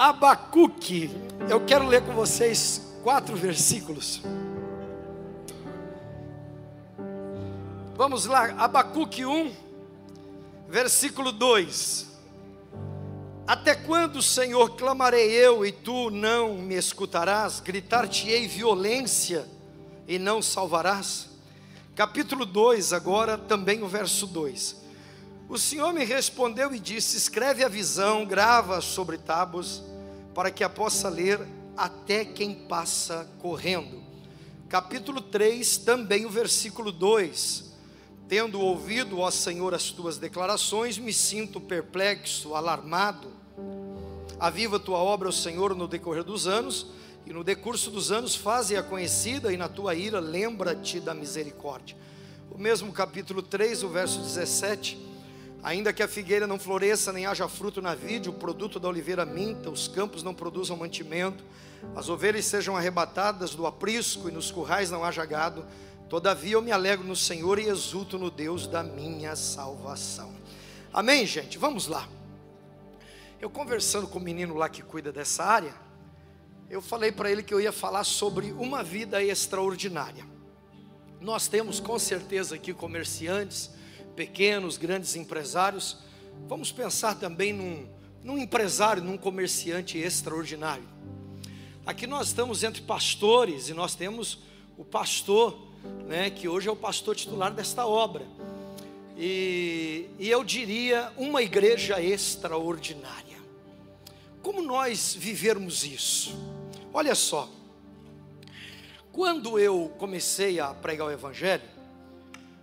Abacuque. Eu quero ler com vocês quatro versículos. Vamos lá, Abacuque 1, versículo 2. Até quando, Senhor, clamarei eu e tu não me escutarás? Gritar-te-ei violência e não salvarás? Capítulo 2, agora também o verso 2. O Senhor me respondeu e disse: Escreve a visão, grava sobre tábuas, para que a possa ler até quem passa correndo. Capítulo 3, também o versículo 2. Tendo ouvido, ó Senhor, as tuas declarações, me sinto perplexo, alarmado. Aviva tua obra, ó Senhor, no decorrer dos anos, e no decurso dos anos faze-a conhecida, e na tua ira lembra-te da misericórdia. O mesmo capítulo 3, o verso 17. Ainda que a figueira não floresça, nem haja fruto na vide, o produto da oliveira minta, os campos não produzam mantimento, as ovelhas sejam arrebatadas do aprisco e nos currais não haja gado, Todavia eu me alegro no Senhor e exulto no Deus da minha salvação. Amém, gente? Vamos lá. Eu conversando com o menino lá que cuida dessa área, eu falei para ele que eu ia falar sobre uma vida extraordinária. Nós temos com certeza aqui comerciantes, pequenos, grandes empresários. Vamos pensar também num, num empresário, num comerciante extraordinário. Aqui nós estamos entre pastores e nós temos o pastor né, que hoje é o pastor titular desta obra. E, e eu diria uma igreja extraordinária. Como nós vivermos isso? Olha só, quando eu comecei a pregar o Evangelho,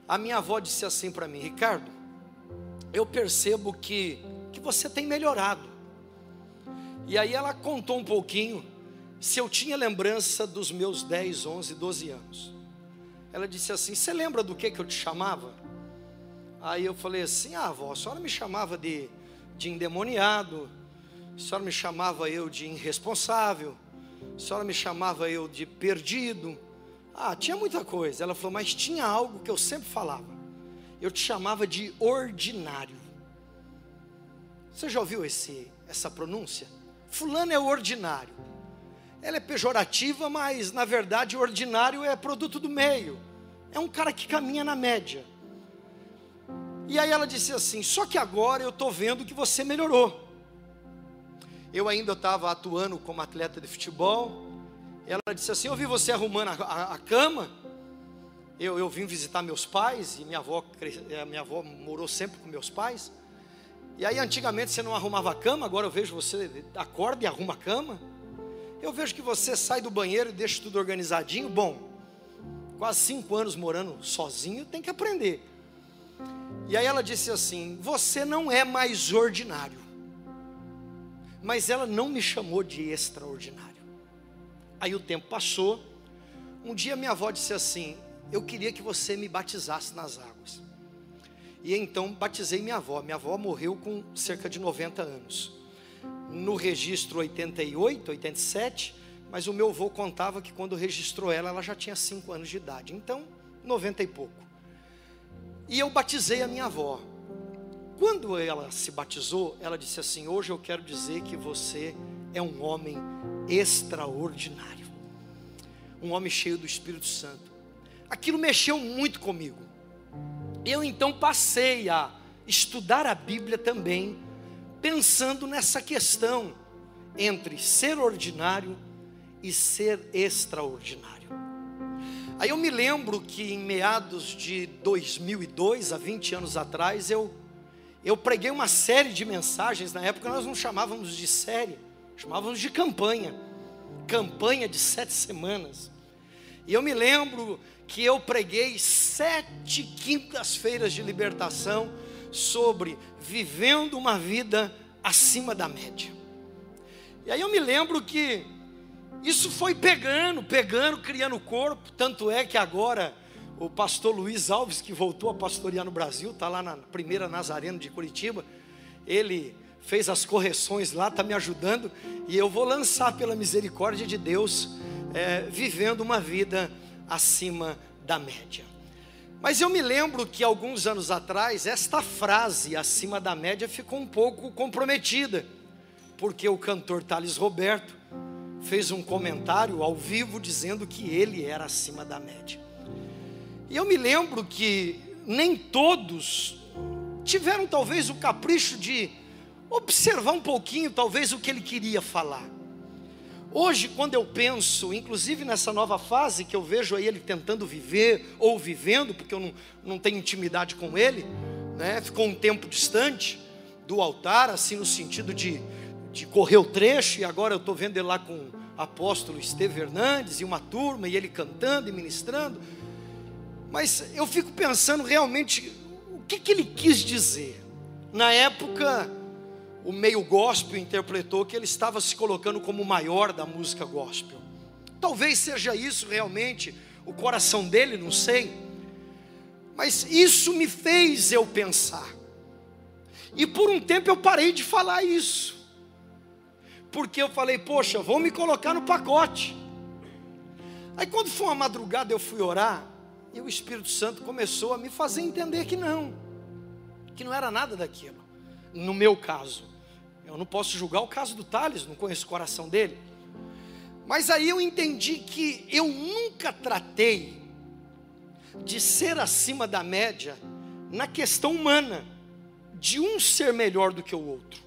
a minha avó disse assim para mim: Ricardo, eu percebo que, que você tem melhorado. E aí ela contou um pouquinho se eu tinha lembrança dos meus 10, 11, 12 anos. Ela disse assim: Você lembra do que, que eu te chamava? Aí eu falei assim: Ah, avó, a senhora me chamava de, de endemoniado, a senhora me chamava eu de irresponsável, a senhora me chamava eu de perdido. Ah, tinha muita coisa. Ela falou: Mas tinha algo que eu sempre falava. Eu te chamava de ordinário. Você já ouviu esse, essa pronúncia? Fulano é ordinário ela é pejorativa, mas na verdade ordinário é produto do meio. É um cara que caminha na média. E aí ela disse assim: Só que agora eu estou vendo que você melhorou. Eu ainda estava atuando como atleta de futebol. Ela disse assim: Eu vi você arrumando a, a, a cama. Eu, eu, vim visitar meus pais e minha avó, eh, minha avó morou sempre com meus pais. E aí antigamente você não arrumava a cama, agora eu vejo você acorda e arruma a cama. Eu vejo que você sai do banheiro e deixa tudo organizadinho. Bom, quase cinco anos morando sozinho, tem que aprender. E aí ela disse assim: Você não é mais ordinário. Mas ela não me chamou de extraordinário. Aí o tempo passou. Um dia minha avó disse assim: Eu queria que você me batizasse nas águas. E então batizei minha avó. Minha avó morreu com cerca de 90 anos no registro 88, 87, mas o meu avô contava que quando registrou ela, ela já tinha 5 anos de idade, então 90 e pouco. E eu batizei a minha avó. Quando ela se batizou, ela disse assim: Hoje eu quero dizer que você é um homem extraordinário, um homem cheio do Espírito Santo. Aquilo mexeu muito comigo. Eu então passei a estudar a Bíblia também pensando nessa questão entre ser ordinário e ser extraordinário. Aí eu me lembro que em meados de 2002, há 20 anos atrás, eu eu preguei uma série de mensagens, na época nós não chamávamos de série, chamávamos de campanha. Campanha de sete semanas. E eu me lembro que eu preguei sete quintas-feiras de libertação sobre vivendo uma vida acima da média. E aí eu me lembro que isso foi pegando, pegando, criando corpo, tanto é que agora o pastor Luiz Alves, que voltou a pastorear no Brasil, está lá na primeira Nazareno de Curitiba, ele fez as correções lá, está me ajudando, e eu vou lançar pela misericórdia de Deus, é, vivendo uma vida acima da média. Mas eu me lembro que alguns anos atrás, esta frase acima da média ficou um pouco comprometida. porque o cantor Thales Roberto fez um comentário ao vivo dizendo que ele era acima da média. E eu me lembro que nem todos tiveram talvez o capricho de observar um pouquinho, talvez, o que ele queria falar. Hoje, quando eu penso, inclusive nessa nova fase que eu vejo aí ele tentando viver ou vivendo, porque eu não, não tenho intimidade com ele, né? ficou um tempo distante do altar, assim no sentido de, de correr o trecho, e agora eu estou vendo ele lá com o apóstolo Esteve Hernandes e uma turma, e ele cantando e ministrando. Mas eu fico pensando realmente o que, que ele quis dizer. Na época, o meio gospel interpretou que ele estava se colocando como o maior da música gospel. Talvez seja isso realmente o coração dele, não sei. Mas isso me fez eu pensar. E por um tempo eu parei de falar isso. Porque eu falei, poxa, vão me colocar no pacote. Aí quando foi uma madrugada eu fui orar, e o Espírito Santo começou a me fazer entender que não, que não era nada daquilo, no meu caso. Eu não posso julgar o caso do Thales, não conheço o coração dele. Mas aí eu entendi que eu nunca tratei de ser acima da média na questão humana, de um ser melhor do que o outro.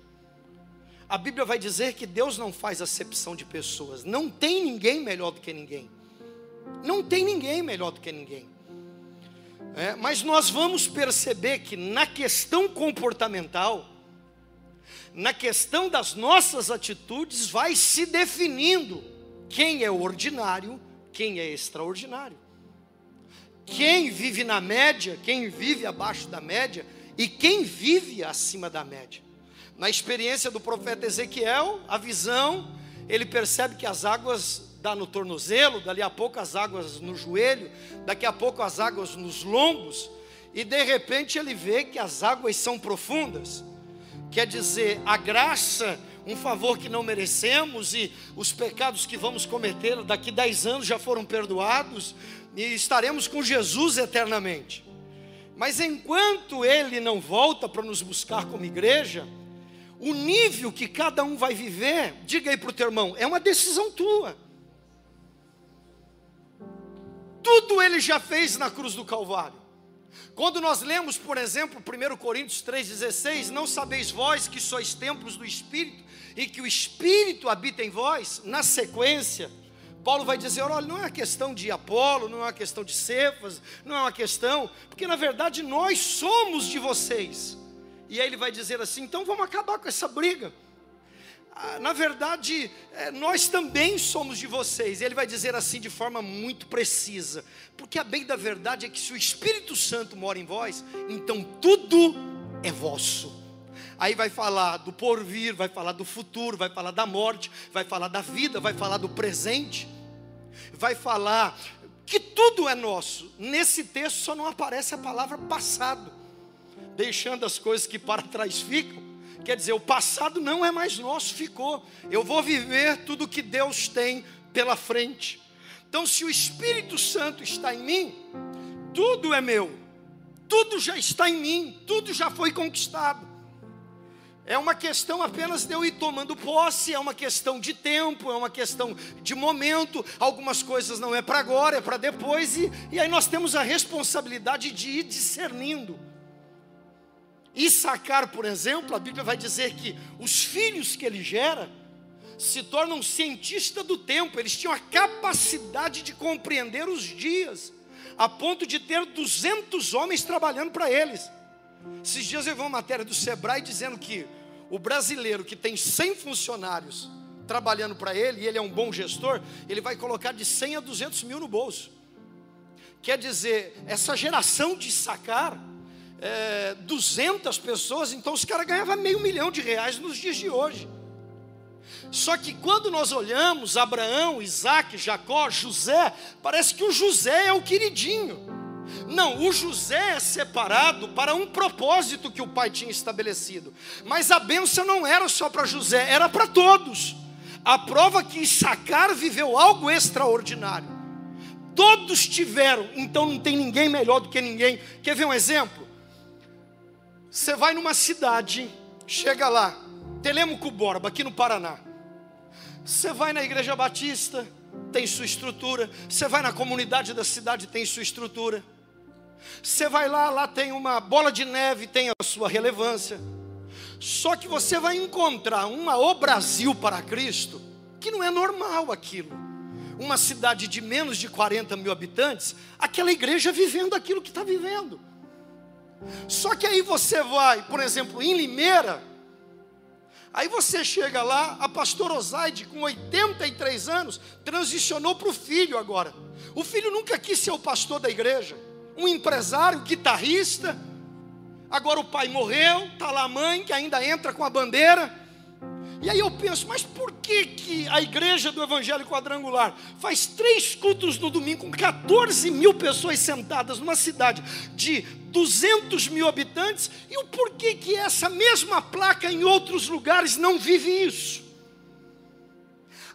A Bíblia vai dizer que Deus não faz acepção de pessoas, não tem ninguém melhor do que ninguém. Não tem ninguém melhor do que ninguém. É, mas nós vamos perceber que na questão comportamental, na questão das nossas atitudes, vai se definindo quem é ordinário, quem é extraordinário. Quem vive na média, quem vive abaixo da média e quem vive acima da média. Na experiência do profeta Ezequiel, a visão, ele percebe que as águas dá no tornozelo, dali a pouco as águas no joelho, daqui a pouco as águas nos lombos, e de repente ele vê que as águas são profundas. Quer dizer, a graça, um favor que não merecemos e os pecados que vamos cometer daqui dez anos já foram perdoados e estaremos com Jesus eternamente. Mas enquanto Ele não volta para nos buscar como igreja, o nível que cada um vai viver, diga aí para o teu irmão, é uma decisão tua. Tudo Ele já fez na cruz do Calvário. Quando nós lemos, por exemplo, 1 Coríntios 3,16: Não sabeis vós que sois templos do Espírito e que o Espírito habita em vós? Na sequência, Paulo vai dizer: olha, não é uma questão de Apolo, não é uma questão de Cefas, não é uma questão, porque na verdade nós somos de vocês. E aí ele vai dizer assim: então vamos acabar com essa briga. Ah, na verdade, é, nós também somos de vocês. Ele vai dizer assim de forma muito precisa, porque a bem da verdade é que se o Espírito Santo mora em vós, então tudo é vosso. Aí vai falar do porvir, vai falar do futuro, vai falar da morte, vai falar da vida, vai falar do presente, vai falar que tudo é nosso. Nesse texto só não aparece a palavra passado, deixando as coisas que para trás ficam Quer dizer, o passado não é mais nosso, ficou. Eu vou viver tudo que Deus tem pela frente. Então, se o Espírito Santo está em mim, tudo é meu, tudo já está em mim, tudo já foi conquistado. É uma questão apenas de eu ir tomando posse, é uma questão de tempo, é uma questão de momento. Algumas coisas não é para agora, é para depois, e, e aí nós temos a responsabilidade de ir discernindo. Issacar, por exemplo, a Bíblia vai dizer que os filhos que ele gera se tornam cientistas do tempo, eles tinham a capacidade de compreender os dias, a ponto de ter 200 homens trabalhando para eles. Esses dias eu vi uma matéria do Sebrae dizendo que o brasileiro que tem 100 funcionários trabalhando para ele, e ele é um bom gestor, ele vai colocar de 100 a 200 mil no bolso. Quer dizer, essa geração de sacar, é, 200 pessoas, então os caras ganhavam meio milhão de reais nos dias de hoje. Só que quando nós olhamos Abraão, Isaac, Jacó, José, parece que o José é o queridinho. Não, o José é separado para um propósito que o pai tinha estabelecido. Mas a bênção não era só para José, era para todos. A prova que Issacar viveu algo extraordinário. Todos tiveram, então não tem ninguém melhor do que ninguém. Quer ver um exemplo? Você vai numa cidade, chega lá, Telemaco Borba, aqui no Paraná. Você vai na igreja batista, tem sua estrutura. Você vai na comunidade da cidade, tem sua estrutura. Você vai lá, lá tem uma bola de neve, tem a sua relevância. Só que você vai encontrar uma O Brasil para Cristo, que não é normal aquilo. Uma cidade de menos de 40 mil habitantes, aquela igreja vivendo aquilo que está vivendo. Só que aí você vai, por exemplo, em Limeira, aí você chega lá, a pastora Osaide, com 83 anos, transicionou para o filho agora. O filho nunca quis ser o pastor da igreja, um empresário, guitarrista, Agora o pai morreu, está lá a mãe que ainda entra com a bandeira. E aí eu penso, mas por que, que a igreja do Evangelho Quadrangular faz três cultos no domingo com 14 mil pessoas sentadas numa cidade de 200 mil habitantes e o porquê que essa mesma placa em outros lugares não vive isso?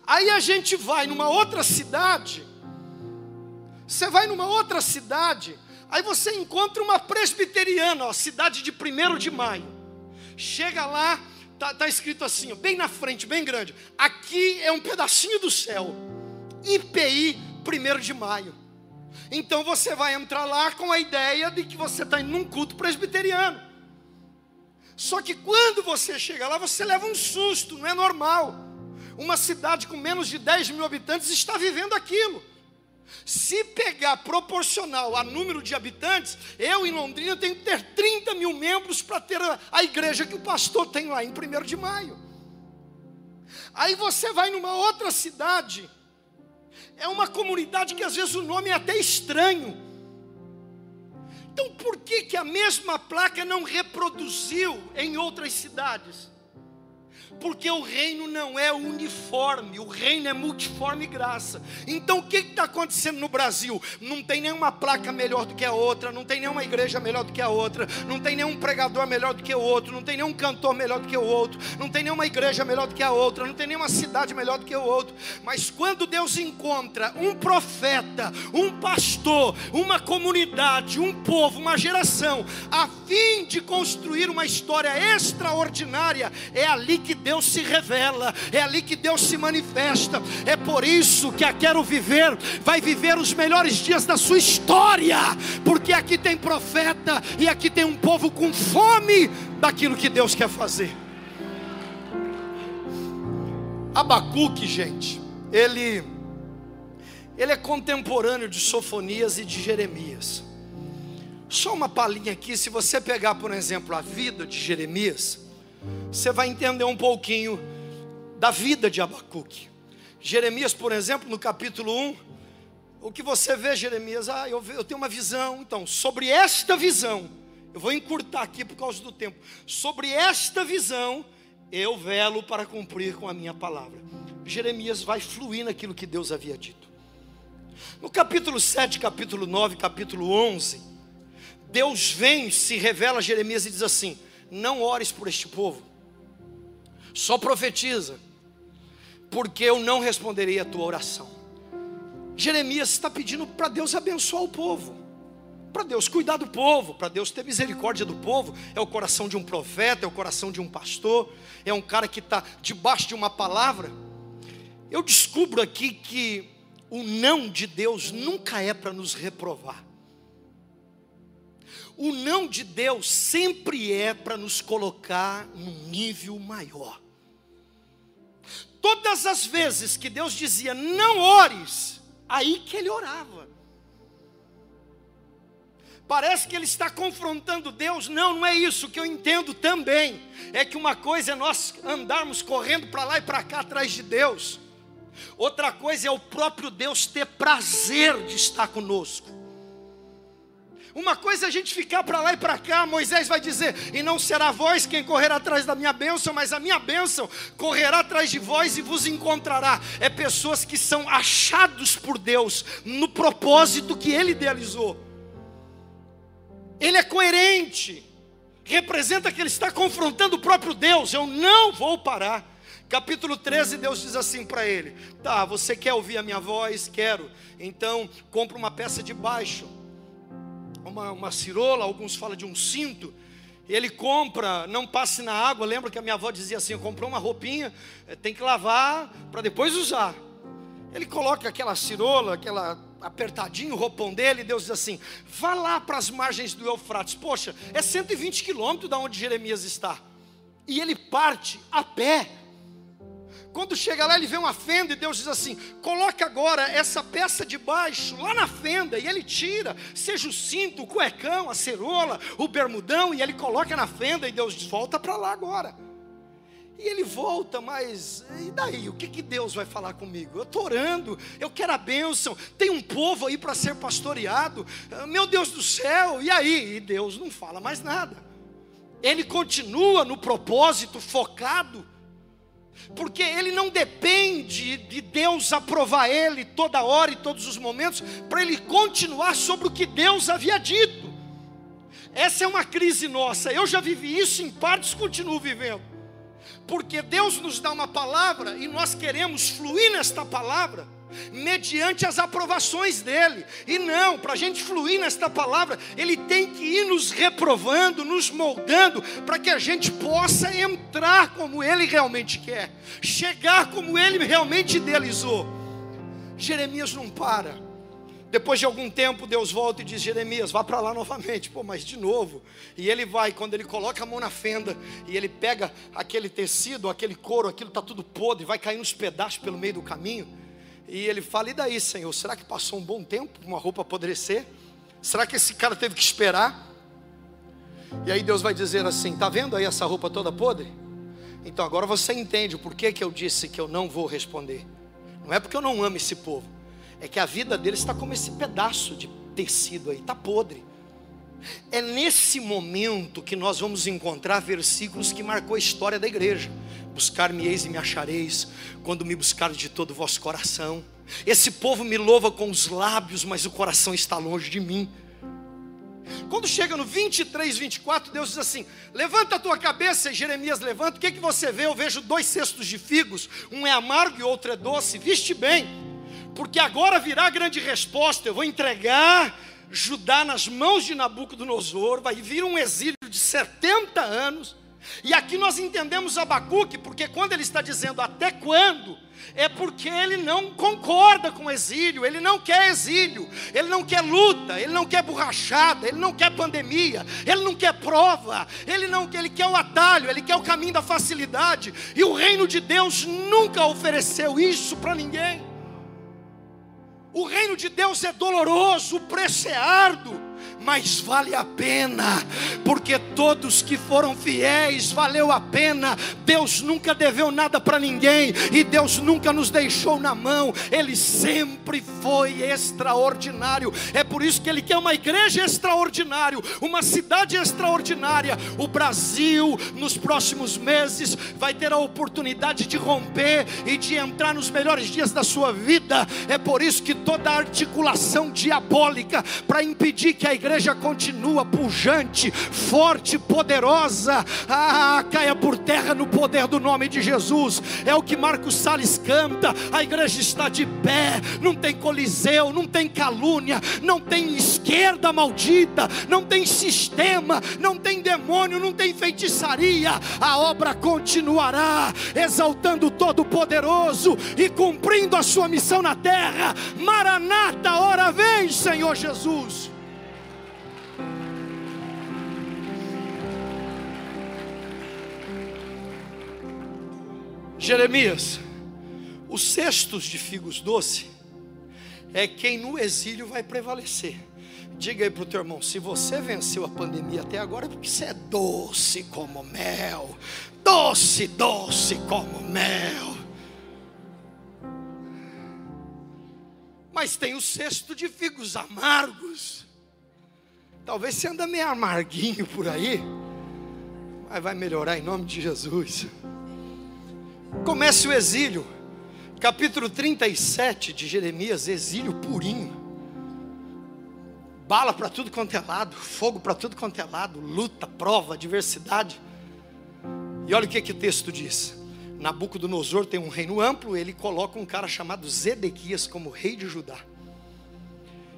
Aí a gente vai numa outra cidade, você vai numa outra cidade Aí você encontra uma presbiteriana, ó, cidade de 1 de maio. Chega lá, tá, tá escrito assim, ó, bem na frente, bem grande. Aqui é um pedacinho do céu. IPI 1 de maio. Então você vai entrar lá com a ideia de que você está indo num culto presbiteriano. Só que quando você chega lá, você leva um susto, não é normal. Uma cidade com menos de 10 mil habitantes está vivendo aquilo. Se pegar proporcional a número de habitantes, eu em Londrina tenho que ter 30 mil membros para ter a, igreja que o pastor tem lá em 1 de maio. Aí você vai numa outra cidade, é uma comunidade que às vezes o nome é até estranho. Então por que, que a mesma placa não reproduziu em outras cidades? Porque o reino não é uniforme, o reino é multiforme graça. Então o que está acontecendo no Brasil? Não tem nenhuma placa melhor do que a outra, não tem nenhuma igreja melhor do que a outra, não tem nenhum pregador melhor do que o outro, não tem nenhum cantor melhor do que o outro, não tem nenhuma igreja melhor do que a outra, não tem nenhuma cidade melhor do que o outro. Mas quando Deus encontra um profeta, um pastor, uma comunidade, um povo, uma geração, a fim de construir uma história extraordinária, é ali que Deus se revela, é ali que Deus se manifesta. É por isso que a Quero Viver vai viver os melhores dias da sua história, porque aqui tem profeta e aqui tem um povo com fome daquilo que Deus quer fazer. Abacuque, gente, ele ele é contemporâneo de Sofonias e de Jeremias. Só uma palhinha aqui, se você pegar, por exemplo, a vida de Jeremias, você vai entender um pouquinho da vida de Abacuque. Jeremias, por exemplo, no capítulo 1, o que você vê, Jeremias? Ah, eu, eu tenho uma visão. Então, sobre esta visão, eu vou encurtar aqui por causa do tempo. Sobre esta visão, eu velo para cumprir com a minha palavra. Jeremias vai fluir naquilo que Deus havia dito. No capítulo 7, capítulo 9, capítulo 11, Deus vem, se revela a Jeremias e diz assim: não ores por este povo, só profetiza, porque eu não responderei a tua oração. Jeremias está pedindo para Deus abençoar o povo, para Deus cuidar do povo, para Deus ter misericórdia do povo. É o coração de um profeta, é o coração de um pastor, é um cara que está debaixo de uma palavra. Eu descubro aqui que o não de Deus nunca é para nos reprovar. O não de Deus sempre é para nos colocar num nível maior. Todas as vezes que Deus dizia não ores, aí que ele orava. Parece que ele está confrontando Deus. Não, não é isso que eu entendo também. É que uma coisa é nós andarmos correndo para lá e para cá atrás de Deus. Outra coisa é o próprio Deus ter prazer de estar conosco. Uma coisa é a gente ficar para lá e para cá, Moisés vai dizer: E não será vós quem correr atrás da minha bênção, mas a minha bênção correrá atrás de vós e vos encontrará. É pessoas que são achados por Deus no propósito que Ele idealizou. Ele é coerente, representa que Ele está confrontando o próprio Deus. Eu não vou parar. Capítulo 13, Deus diz assim para ele: Tá, você quer ouvir a minha voz? Quero. Então, compra uma peça de baixo uma, uma cirola, alguns falam de um cinto, Ele compra, não passe na água. Lembra que a minha avó dizia assim: comprou uma roupinha, eh, tem que lavar para depois usar. Ele coloca aquela cirola, aquela apertadinho o roupão dele, e Deus diz assim: vá lá para as margens do Eufrates. Poxa, é 120 quilômetros da onde Jeremias está. E ele parte a pé. Quando chega lá, ele vê uma fenda e Deus diz assim: coloca agora essa peça de baixo lá na fenda. E ele tira, seja o cinto, o cuecão, a cerola, o bermudão, e ele coloca na fenda. E Deus diz: volta para lá agora. E ele volta, mas e daí? O que, que Deus vai falar comigo? Eu estou orando, eu quero a bênção, tem um povo aí para ser pastoreado, meu Deus do céu, e aí? E Deus não fala mais nada, ele continua no propósito focado, porque ele não depende de Deus aprovar ele toda hora e todos os momentos, para ele continuar sobre o que Deus havia dito. Essa é uma crise nossa, eu já vivi isso em partes, continuo vivendo porque Deus nos dá uma palavra e nós queremos fluir nesta palavra mediante as aprovações dele. E não, para a gente fluir nesta palavra, ele tem que ir nos reprovando, nos moldando, para que a gente possa entrar como ele realmente quer, chegar como ele realmente idealizou. Jeremias não para. Depois de algum tempo, Deus volta e diz: Jeremias, vá para lá novamente. Pô, mas de novo. E ele vai, quando ele coloca a mão na fenda e ele pega aquele tecido, aquele couro, aquilo está tudo podre, vai cair nos pedaços pelo meio do caminho. E ele fala: E daí, Senhor? Será que passou um bom tempo uma roupa apodrecer? Será que esse cara teve que esperar? E aí Deus vai dizer assim: Tá vendo aí essa roupa toda podre? Então agora você entende o porquê que eu disse que eu não vou responder. Não é porque eu não amo esse povo é que a vida deles está como esse pedaço de tecido aí, está podre. É nesse momento que nós vamos encontrar versículos que marcou a história da igreja. Buscar-me-eis e me achareis, quando me buscar de todo o vosso coração. Esse povo me louva com os lábios, mas o coração está longe de mim. Quando chega no 23, 24, Deus diz assim: Levanta a tua cabeça, e Jeremias levanta. O que, que você vê? Eu vejo dois cestos de figos, um é amargo e outro é doce. Viste bem porque agora virá a grande resposta. Eu vou entregar Judá nas mãos de Nabucodonosor, vai vir um exílio de 70 anos. E aqui nós entendemos Abacuque, porque quando ele está dizendo até quando, é porque ele não concorda com exílio, ele não quer exílio, ele não quer luta, ele não quer borrachada, ele não quer pandemia, ele não quer prova, ele não ele quer o atalho, ele quer o caminho da facilidade, e o reino de Deus nunca ofereceu isso para ninguém. O reino de Deus é doloroso, o preço é árduo mas vale a pena, porque todos que foram fiéis, valeu a pena. Deus nunca deveu nada para ninguém, e Deus nunca nos deixou na mão, Ele sempre foi extraordinário. É por isso que Ele quer uma igreja extraordinária, uma cidade extraordinária. O Brasil, nos próximos meses, vai ter a oportunidade de romper e de entrar nos melhores dias da sua vida. É por isso que toda articulação diabólica para impedir que a igreja igreja continua pujante, forte, poderosa. Ah, caia por terra no poder do nome de Jesus. É o que Marcos Salles canta. A igreja está de pé, não tem coliseu, não tem calúnia, não tem esquerda maldita, não tem sistema, não tem demônio, não tem feitiçaria. A obra continuará, exaltando o Todo-Poderoso e cumprindo a sua missão na terra. Maranata, hora vem, Senhor Jesus. Jeremias, os cestos de figos doce é quem no exílio vai prevalecer. Diga aí para o teu irmão: se você venceu a pandemia até agora, é porque você é doce como mel, doce, doce como mel. Mas tem o cesto de figos amargos. Talvez você anda meio amarguinho por aí, mas vai melhorar em nome de Jesus. Comece o exílio, capítulo 37 de Jeremias, exílio purinho. Bala para tudo quanto é lado, fogo para tudo quanto é lado, luta, prova, adversidade. E olha o que, que o texto diz: Nabucodonosor tem um reino amplo, ele coloca um cara chamado Zedequias como rei de Judá.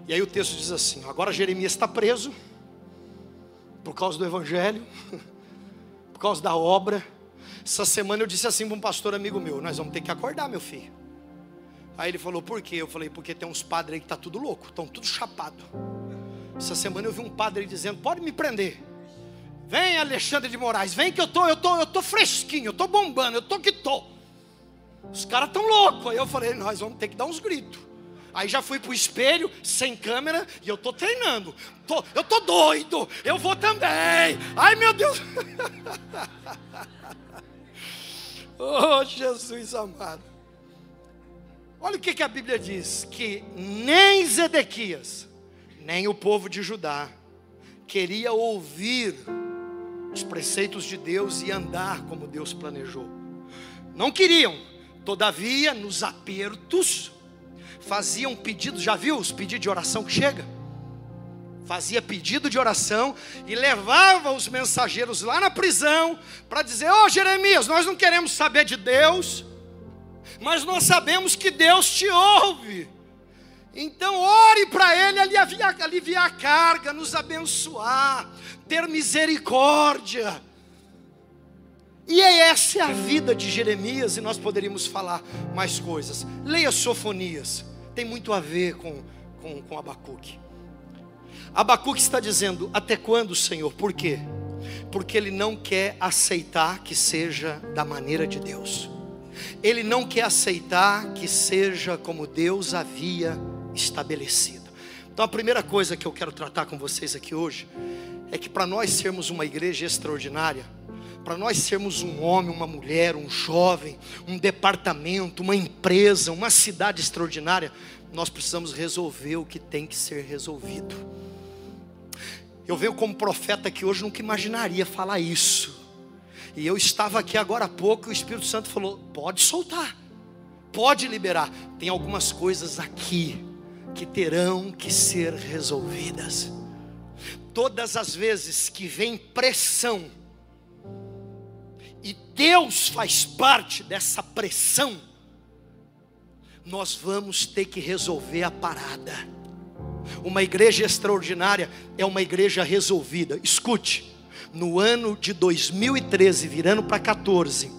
E aí o texto diz assim: agora Jeremias está preso, por causa do Evangelho, por causa da obra. Essa semana eu disse assim para um pastor amigo meu: Nós vamos ter que acordar, meu filho. Aí ele falou: Por quê? Eu falei: Porque tem uns padres aí que tá tudo louco, estão tudo chapado. Essa semana eu vi um padre dizendo: Pode me prender. Vem, Alexandre de Moraes, vem que eu tô, eu tô, eu tô fresquinho, eu tô bombando, eu tô que tô. Os caras tão loucos. Aí eu falei: Nós vamos ter que dar uns gritos. Aí já fui pro espelho, sem câmera, e eu tô treinando. Tô, eu tô doido, eu vou também. Ai meu Deus. oh, Jesus amado. Olha o que, que a Bíblia diz: que nem Zedequias, nem o povo de Judá, queria ouvir os preceitos de Deus e andar como Deus planejou. Não queriam, todavia, nos apertos, faziam pedidos, já viu os pedidos de oração que chega? Fazia pedido de oração e levava os mensageiros lá na prisão para dizer: Ô oh, Jeremias, nós não queremos saber de Deus, mas nós sabemos que Deus te ouve. Então, ore para Ele aliviar, aliviar a carga, nos abençoar, ter misericórdia. E essa é a vida de Jeremias, e nós poderíamos falar mais coisas. Leia Sofonias tem muito a ver com, com, com Abacuque. Abacuque está dizendo: Até quando, Senhor? Por quê? Porque ele não quer aceitar que seja da maneira de Deus. Ele não quer aceitar que seja como Deus havia estabelecido. Então, a primeira coisa que eu quero tratar com vocês aqui hoje é que para nós sermos uma igreja extraordinária, para nós sermos um homem, uma mulher, um jovem, um departamento, uma empresa, uma cidade extraordinária, nós precisamos resolver o que tem que ser resolvido. Eu venho como profeta que hoje nunca imaginaria falar isso. E eu estava aqui agora há pouco e o Espírito Santo falou: pode soltar, pode liberar. Tem algumas coisas aqui que terão que ser resolvidas. Todas as vezes que vem pressão, e Deus faz parte dessa pressão, nós vamos ter que resolver a parada. Uma igreja extraordinária é uma igreja resolvida. Escute, no ano de 2013, virando para 14,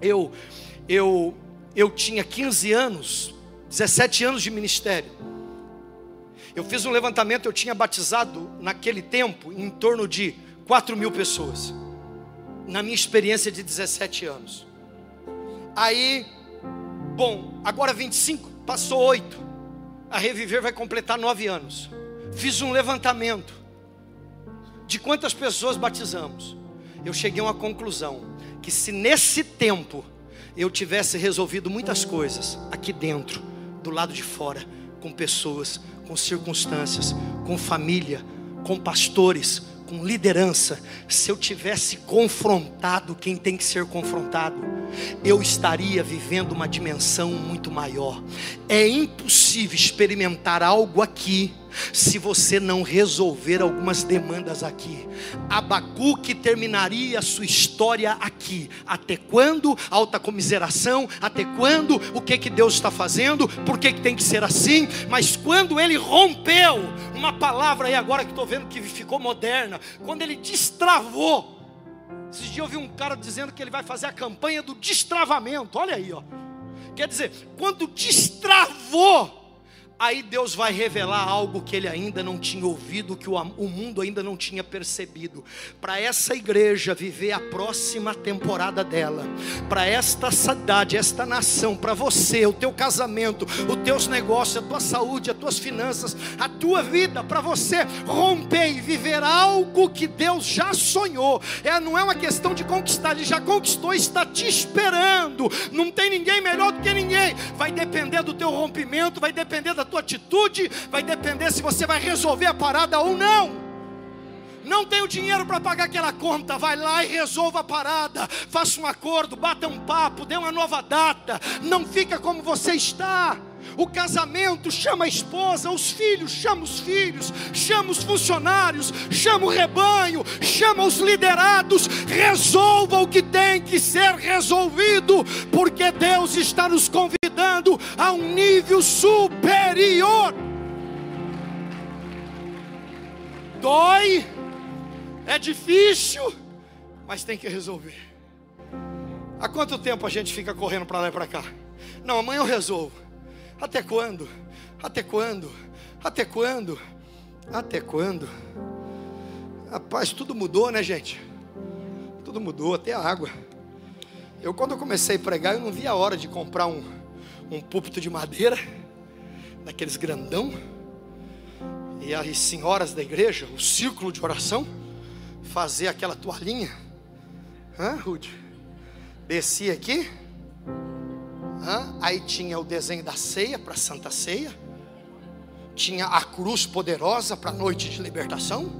eu eu eu tinha 15 anos, 17 anos de ministério. Eu fiz um levantamento, eu tinha batizado naquele tempo em torno de 4 mil pessoas na minha experiência de 17 anos. Aí, bom, agora 25, passou 8. A Reviver vai completar 9 anos. Fiz um levantamento de quantas pessoas batizamos. Eu cheguei a uma conclusão: que se nesse tempo eu tivesse resolvido muitas coisas aqui dentro, do lado de fora, com pessoas, com circunstâncias, com família, com pastores, com liderança, se eu tivesse confrontado quem tem que ser confrontado, eu estaria vivendo uma dimensão muito maior. É impossível experimentar algo aqui se você não resolver algumas demandas aqui. Abacuque terminaria a sua história aqui. Até quando alta comiseração? Até quando o que que Deus está fazendo? Por que, que tem que ser assim? Mas quando ele rompeu, uma palavra aí agora que estou vendo que ficou moderna, quando ele destravou. Esses dias eu vi um cara dizendo que ele vai fazer a campanha do destravamento. Olha aí, ó. Quer dizer, quando destravou aí Deus vai revelar algo que ele ainda não tinha ouvido, que o, mundo ainda não tinha percebido. Para essa igreja viver a próxima temporada dela, para esta cidade, esta nação, para você, o teu casamento, os teus negócios, a tua saúde, as tuas finanças, a tua vida, para você romper e viver algo que Deus já sonhou. É, não é uma questão de conquistar, ele já conquistou, está te esperando. Não tem ninguém melhor do que ninguém. Vai depender do teu rompimento, vai depender da tua atitude vai depender se você vai resolver a parada ou não. Não tenho dinheiro para pagar aquela conta, vai lá e resolva a parada, faça um acordo, bata um papo, dê uma nova data, não fica como você está. O casamento chama a esposa, os filhos chama os filhos, chama os funcionários, chama o rebanho, chama os liderados, resolva o que tem que ser resolvido, porque Deus está nos convidando a um nível superior. Dói, É difícil, mas tem que resolver. Há quanto tempo a gente fica correndo para lá e para cá? Não, amanhã eu resolvo. Até quando? Até quando? Até quando? Até quando? Rapaz, tudo mudou, né, gente? Tudo mudou, até a água. Eu, quando eu comecei a pregar, eu não via a hora de comprar um, um púlpito de madeira, daqueles grandão, e as senhoras da igreja, o círculo de oração, fazer aquela toalhinha. Hã, Rude? Descia aqui, hã? aí tinha o desenho da ceia para Santa Ceia, tinha a cruz poderosa para a noite de libertação,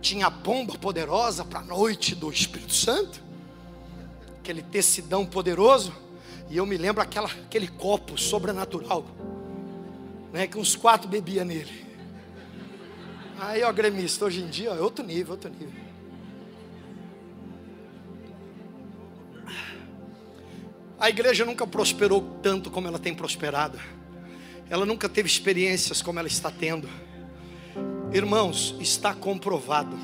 tinha a pomba poderosa para a noite do Espírito Santo, aquele tecidão poderoso, e eu me lembro aquela, aquele copo sobrenatural, né, que uns quatro bebia nele. Aí, ó, gremista, hoje em dia, ó, é outro nível, outro nível. A igreja nunca prosperou tanto como ela tem prosperado. Ela nunca teve experiências como ela está tendo. Irmãos, está comprovado.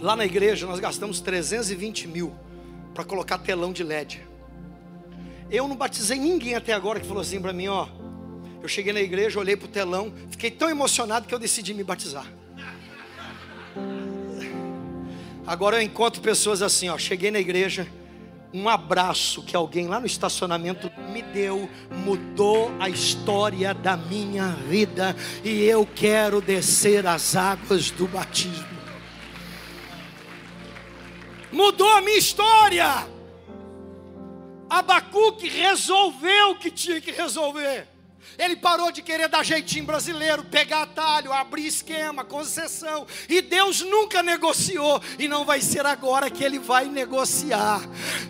Lá na igreja nós gastamos 320 mil para colocar telão de LED. Eu não batizei ninguém até agora que falou assim para mim, ó. Eu cheguei na igreja, olhei para o telão, fiquei tão emocionado que eu decidi me batizar. Agora eu encontro pessoas assim, ó. Cheguei na igreja, um abraço que alguém lá no estacionamento me deu mudou a história da minha vida e eu quero descer as águas do batismo. Mudou a minha história. Abacuque resolveu o que tinha que resolver. Ele parou de querer dar jeitinho brasileiro, pegar atalho, abrir esquema, concessão. E Deus nunca negociou. E não vai ser agora que ele vai negociar.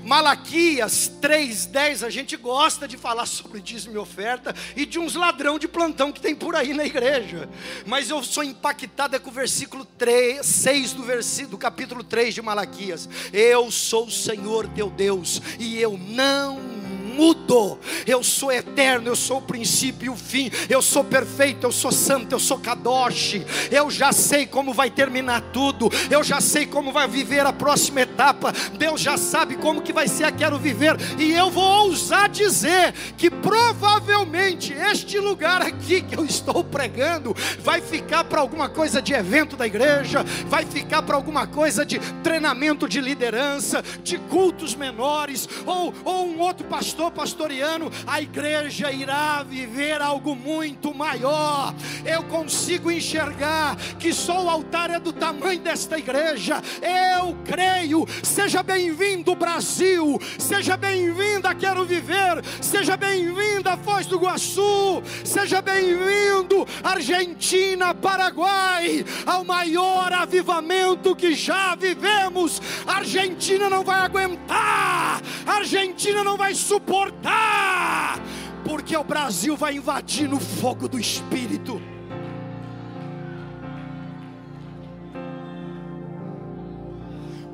Malaquias 3,10, a gente gosta de falar sobre dízimo e oferta e de uns ladrão de plantão que tem por aí na igreja. Mas eu sou impactada com o versículo 3, 6 do, versículo, do capítulo 3 de Malaquias. Eu sou o Senhor teu Deus, e eu não mudo. Eu sou eterno, eu sou o princípio e o fim. Eu sou perfeito, eu sou santo, eu sou kadosh. Eu já sei como vai terminar tudo. Eu já sei como vai viver a próxima etapa. Deus já sabe como que vai ser a quero viver. E eu vou ousar dizer que provavelmente este lugar aqui que eu estou pregando vai ficar para alguma coisa de evento da igreja, vai ficar para alguma coisa de treinamento de liderança, de cultos menores, ou, ou um outro pastor pastoreando, a igreja irá viver algo muito maior. Eu consigo enxergar que só o altar é do tamanho desta igreja. Eu creio. Seja bem-vindo, Brasil. Seja bem-vinda, quero viver. Seja bem-vinda, Foz do Iguaçu. Seja bem-vindo, Argentina, Paraguai, ao maior avivamento que já vivemos. A Argentina não vai aguentar. A Argentina não vai suportar suportar, porque o Brasil vai invadir no fogo do Espírito.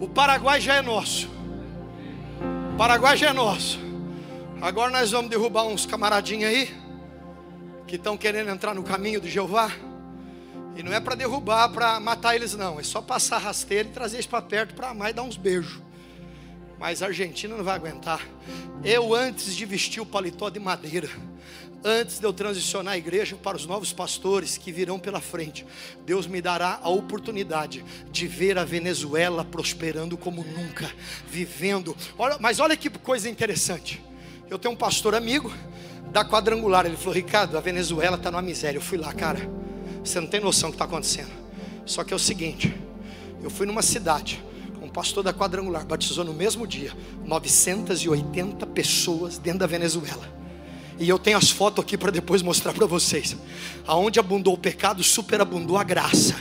O Paraguai já é nosso. O Paraguai já é nosso. Agora nós vamos derrubar uns camaradinhos aí que estão querendo entrar no caminho de Jeová. E não é para derrubar, para matar eles, não. É só passar rasteiro e trazer eles para perto para amar e dar uns beijos mas a Argentina não vai aguentar. Eu, antes de vestir o paletó de madeira, antes de eu transicionar a igreja para os novos pastores que virão pela frente, Deus me dará a oportunidade de ver a Venezuela prosperando como nunca, vivendo. Olha, mas olha que coisa interessante. Eu tenho um pastor amigo da quadrangular. Ele falou: Ricardo, a Venezuela está numa miséria. Eu fui lá, cara. Você não tem noção do que está acontecendo. Só que é o seguinte: eu fui numa cidade pastor da quadrangular batizou no mesmo dia 980 pessoas dentro da Venezuela. E eu tenho as fotos aqui para depois mostrar para vocês. Aonde abundou o pecado, superabundou a graça.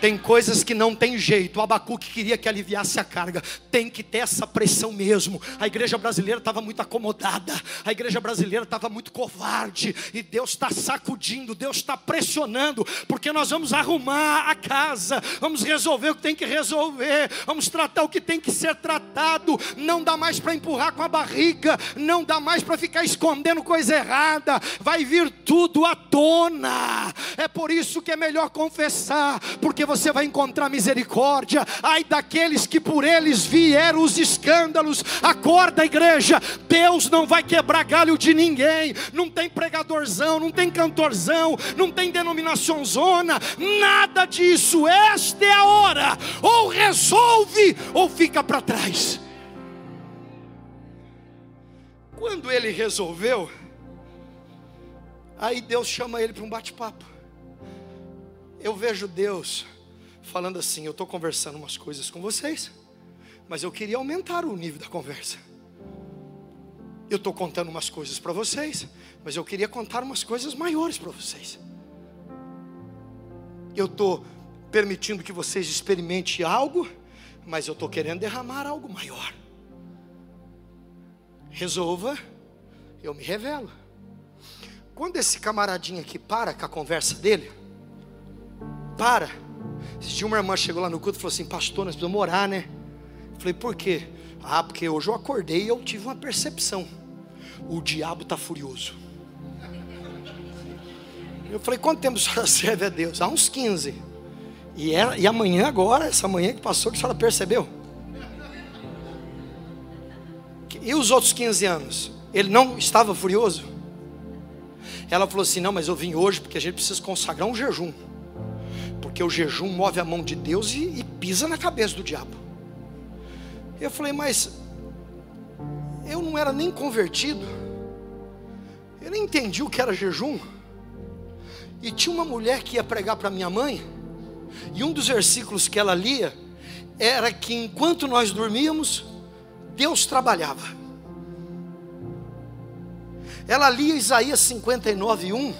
Tem coisas que não tem jeito. O Abacuque queria que aliviasse a carga. Tem que ter essa pressão mesmo. A igreja brasileira estava muito acomodada. A igreja brasileira estava muito covarde. E Deus está sacudindo, Deus está pressionando. Porque nós vamos arrumar a casa. Vamos resolver o que tem que resolver. Vamos tratar o que tem que ser tratado. Não dá mais para empurrar com a barriga. Não dá mais para ficar escondendo coisa errada. Vai vir tudo à tona. É por isso que é melhor confessar. Porque você vai encontrar misericórdia. Ai daqueles que por eles vieram os escândalos. Acorda, igreja. Deus não vai quebrar galho de ninguém. Não tem pregadorzão, não tem cantorzão, não tem denominação zona, nada disso. Esta é a hora. Ou resolve ou fica para trás. Quando ele resolveu, aí Deus chama ele para um bate-papo. Eu vejo Deus falando assim: Eu estou conversando umas coisas com vocês, mas eu queria aumentar o nível da conversa. Eu estou contando umas coisas para vocês, mas eu queria contar umas coisas maiores para vocês. Eu estou permitindo que vocês experimentem algo, mas eu estou querendo derramar algo maior resolva, eu me revelo. Quando esse camaradinho aqui para com a conversa dele, para. Dia uma irmã chegou lá no culto e falou assim: Pastor, nós precisamos orar, né? Falei: Por quê? Ah, porque hoje eu acordei e eu tive uma percepção. O diabo está furioso. Eu falei: Quanto tempo a senhora serve a Deus? Há uns 15. E, é, e amanhã, agora, essa manhã que passou, que a senhora percebeu? E os outros 15 anos? Ele não estava furioso? Ela falou assim: Não, mas eu vim hoje porque a gente precisa consagrar um jejum. Porque o jejum move a mão de Deus e, e pisa na cabeça do diabo. Eu falei: Mas eu não era nem convertido. Eu nem entendi o que era jejum. E tinha uma mulher que ia pregar para minha mãe. E um dos versículos que ela lia era que enquanto nós dormíamos, Deus trabalhava. Ela lia Isaías 59, 1,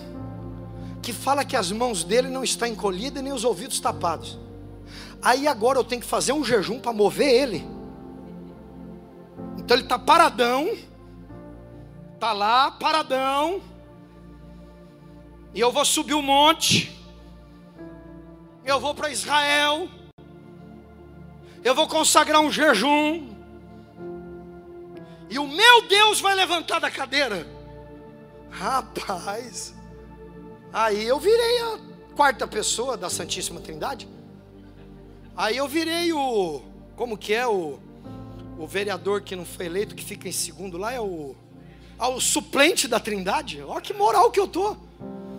que fala que as mãos dele não estão encolhidas nem os ouvidos tapados. Aí agora eu tenho que fazer um jejum para mover ele. Então ele está paradão, está lá, paradão, e eu vou subir o monte, eu vou para Israel, eu vou consagrar um jejum, e o meu Deus vai levantar da cadeira. Rapaz, aí eu virei a quarta pessoa da Santíssima Trindade. Aí eu virei o, como que é o, o vereador que não foi eleito, que fica em segundo lá, é o, ah, o suplente da Trindade. Olha que moral que eu tô.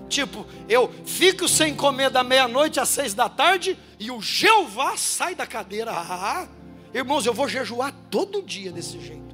Tipo, eu fico sem comer da meia-noite às seis da tarde e o Jeová sai da cadeira. Ah, irmãos, eu vou jejuar todo dia desse jeito.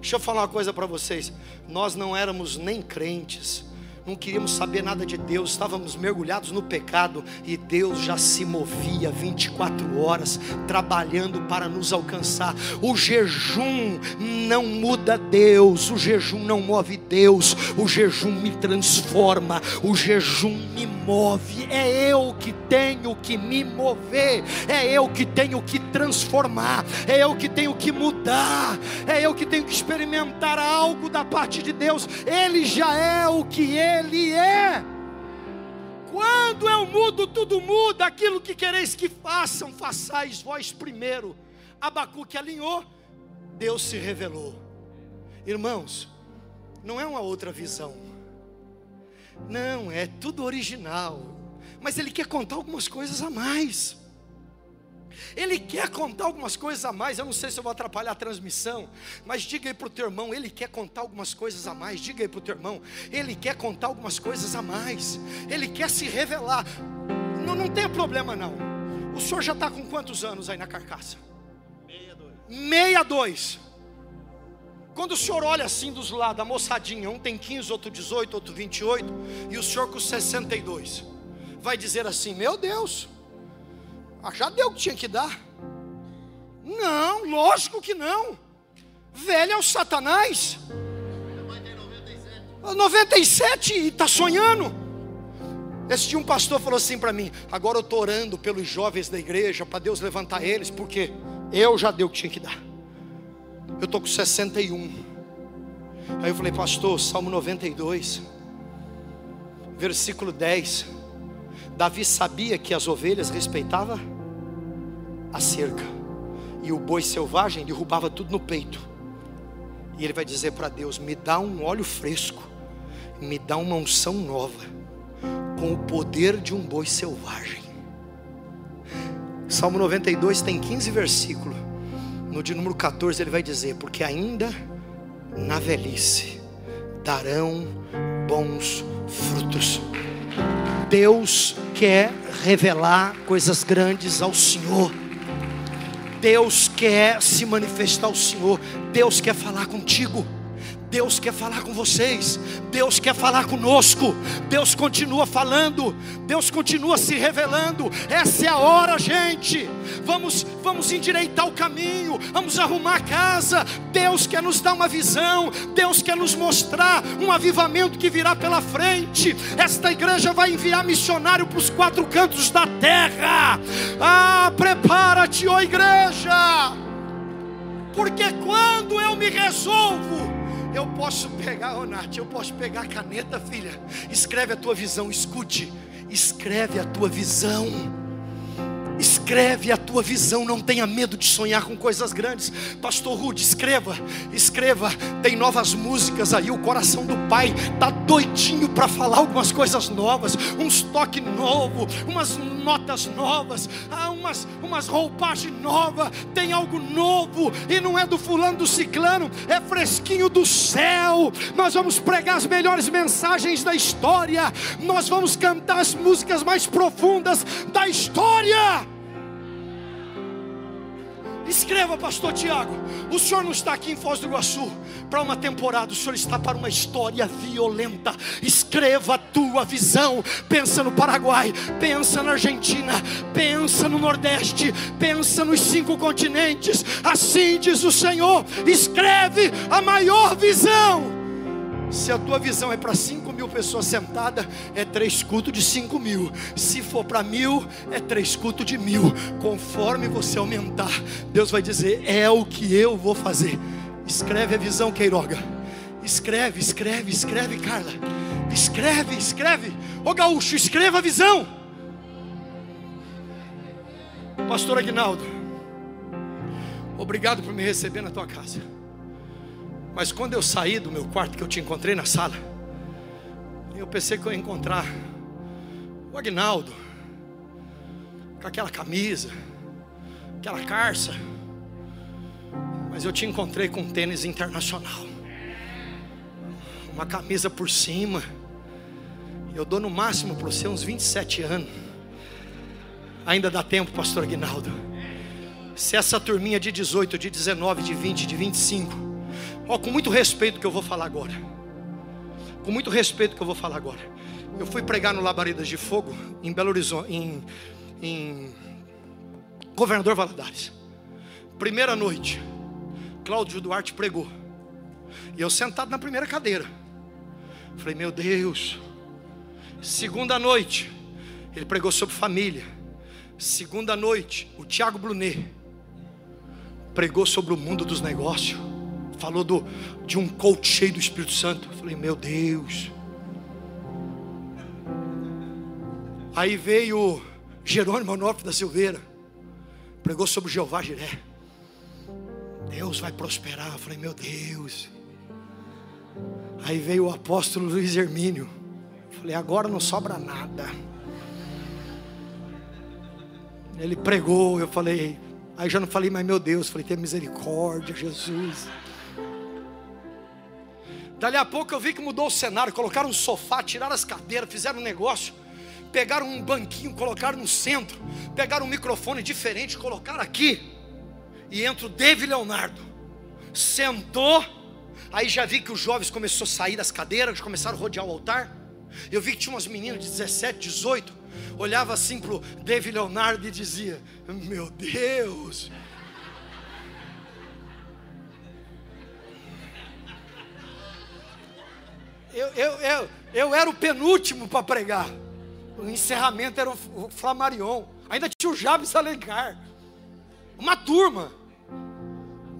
Deixa eu falar uma coisa para vocês. Nós não éramos nem crentes, não queríamos saber nada de Deus, estávamos mergulhados no pecado e Deus já se movia 24 horas trabalhando para nos alcançar. O jejum não muda Deus, o jejum não move Deus, o jejum me transforma, o jejum me move. É eu que tenho que me mover, é eu que tenho que transformar, é eu que tenho que mudar, é eu que tenho que experimentar algo da parte de Deus. Ele já é o que ele é. Quando eu mudo, tudo muda. Aquilo que quereis que façam, façais vós primeiro. Abacuque alinhou, Deus se revelou. Irmãos, não é uma outra visão. Não, é tudo original. Mas ele quer contar algumas coisas a mais. Ele quer contar algumas coisas a mais. Eu não sei se eu vou atrapalhar a transmissão, mas diga aí para o teu irmão: ele quer contar algumas coisas a mais. Diga aí para o teu irmão: ele quer contar algumas coisas a mais. Ele quer se revelar. Não, não tem problema não. O senhor já está com quantos anos aí na carcaça? 62. 62. Quando o senhor olha assim dos lados, a moçadinha, um tem 15, outro 18, outro 28, e o senhor com 62, vai dizer assim: Meu Deus, ah, já deu o que tinha que dar. Não, lógico que não. Velho é o Satanás. 97 e está sonhando. Esse dia um pastor falou assim para mim: agora eu estou orando pelos jovens da igreja, para Deus levantar eles, porque eu já dei o que tinha que dar. Eu estou com 61. Aí eu falei, pastor, Salmo 92, versículo 10. Davi sabia que as ovelhas respeitavam a cerca, e o boi selvagem derrubava tudo no peito. E ele vai dizer para Deus: Me dá um óleo fresco, me dá uma unção nova, com o poder de um boi selvagem. Salmo 92 tem 15 versículos. No de número 14 ele vai dizer: Porque ainda na velhice darão bons frutos. Deus quer revelar coisas grandes ao Senhor. Deus quer se manifestar ao Senhor. Deus quer falar contigo. Deus quer falar com vocês, Deus quer falar conosco, Deus continua falando, Deus continua se revelando. Essa é a hora, gente. Vamos, vamos endireitar o caminho, vamos arrumar a casa. Deus quer nos dar uma visão, Deus quer nos mostrar um avivamento que virá pela frente. Esta igreja vai enviar missionário para os quatro cantos da terra. Ah, prepara-te, ó igreja, porque quando eu me resolvo, eu posso pegar, ô Nath, eu posso pegar a caneta, filha. Escreve a tua visão, escute. Escreve a tua visão. Escreve a tua visão, não tenha medo de sonhar com coisas grandes. Pastor Rude, escreva, escreva. Tem novas músicas aí, o coração do Pai tá doidinho para falar algumas coisas novas, um estoque novo, umas notas novas, ah, umas, umas roupagens novas. Tem algo novo e não é do fulano do ciclano, é fresquinho do céu. Nós vamos pregar as melhores mensagens da história. Nós vamos cantar as músicas mais profundas da história. Escreva, pastor Tiago. O senhor não está aqui em Foz do Iguaçu para uma temporada, o senhor está para uma história violenta. Escreva a tua visão. Pensa no Paraguai, pensa na Argentina, pensa no Nordeste, pensa nos cinco continentes. Assim diz o Senhor. Escreve a maior visão. Se a tua visão é para 5 mil pessoas sentadas, é três cultos de 5 mil. Se for para mil, é três cultos de mil. Conforme você aumentar, Deus vai dizer: é o que eu vou fazer. Escreve a visão, Queiroga. Escreve, escreve, escreve, Carla. Escreve, escreve. Ô gaúcho, escreva a visão. Pastor Aguinaldo, obrigado por me receber na tua casa. Mas quando eu saí do meu quarto, que eu te encontrei na sala, eu pensei que eu ia encontrar o Agnaldo, com aquela camisa, aquela carça. Mas eu te encontrei com um tênis internacional, uma camisa por cima. Eu dou no máximo para você uns 27 anos. Ainda dá tempo, pastor Aguinaldo. Se essa turminha de 18, de 19, de 20, de 25 Ó, com muito respeito que eu vou falar agora. Com muito respeito que eu vou falar agora. Eu fui pregar no Labaredas de Fogo, em Belo Horizonte, em, em Governador Valadares. Primeira noite, Cláudio Duarte pregou. E eu sentado na primeira cadeira. Falei, meu Deus. Segunda noite, ele pregou sobre família. Segunda noite, o Tiago Brunet pregou sobre o mundo dos negócios falou do, de um coach cheio do Espírito Santo. Eu falei, meu Deus. Aí veio Jerônimo Onofre da Silveira, pregou sobre Jeová Jiré. Deus vai prosperar. Eu falei, meu Deus. Aí veio o apóstolo Luiz Hermínio. Eu falei, agora não sobra nada. Ele pregou, eu falei, aí já não falei, mas meu Deus, falei, tenha misericórdia, Jesus. Dali a pouco eu vi que mudou o cenário, colocaram um sofá, tiraram as cadeiras, fizeram um negócio, pegaram um banquinho, colocaram no centro, pegaram um microfone diferente, colocaram aqui. E entra o David Leonardo. Sentou, aí já vi que os jovens começaram a sair das cadeiras, começaram a rodear o altar. Eu vi que tinha umas meninas de 17, 18, olhava assim para o David Leonardo e dizia: Meu Deus, eu, eu, eu, eu era o penúltimo para pregar. O encerramento era o, Flamarion. Ainda tinha o Jabes Alencar. Uma turma.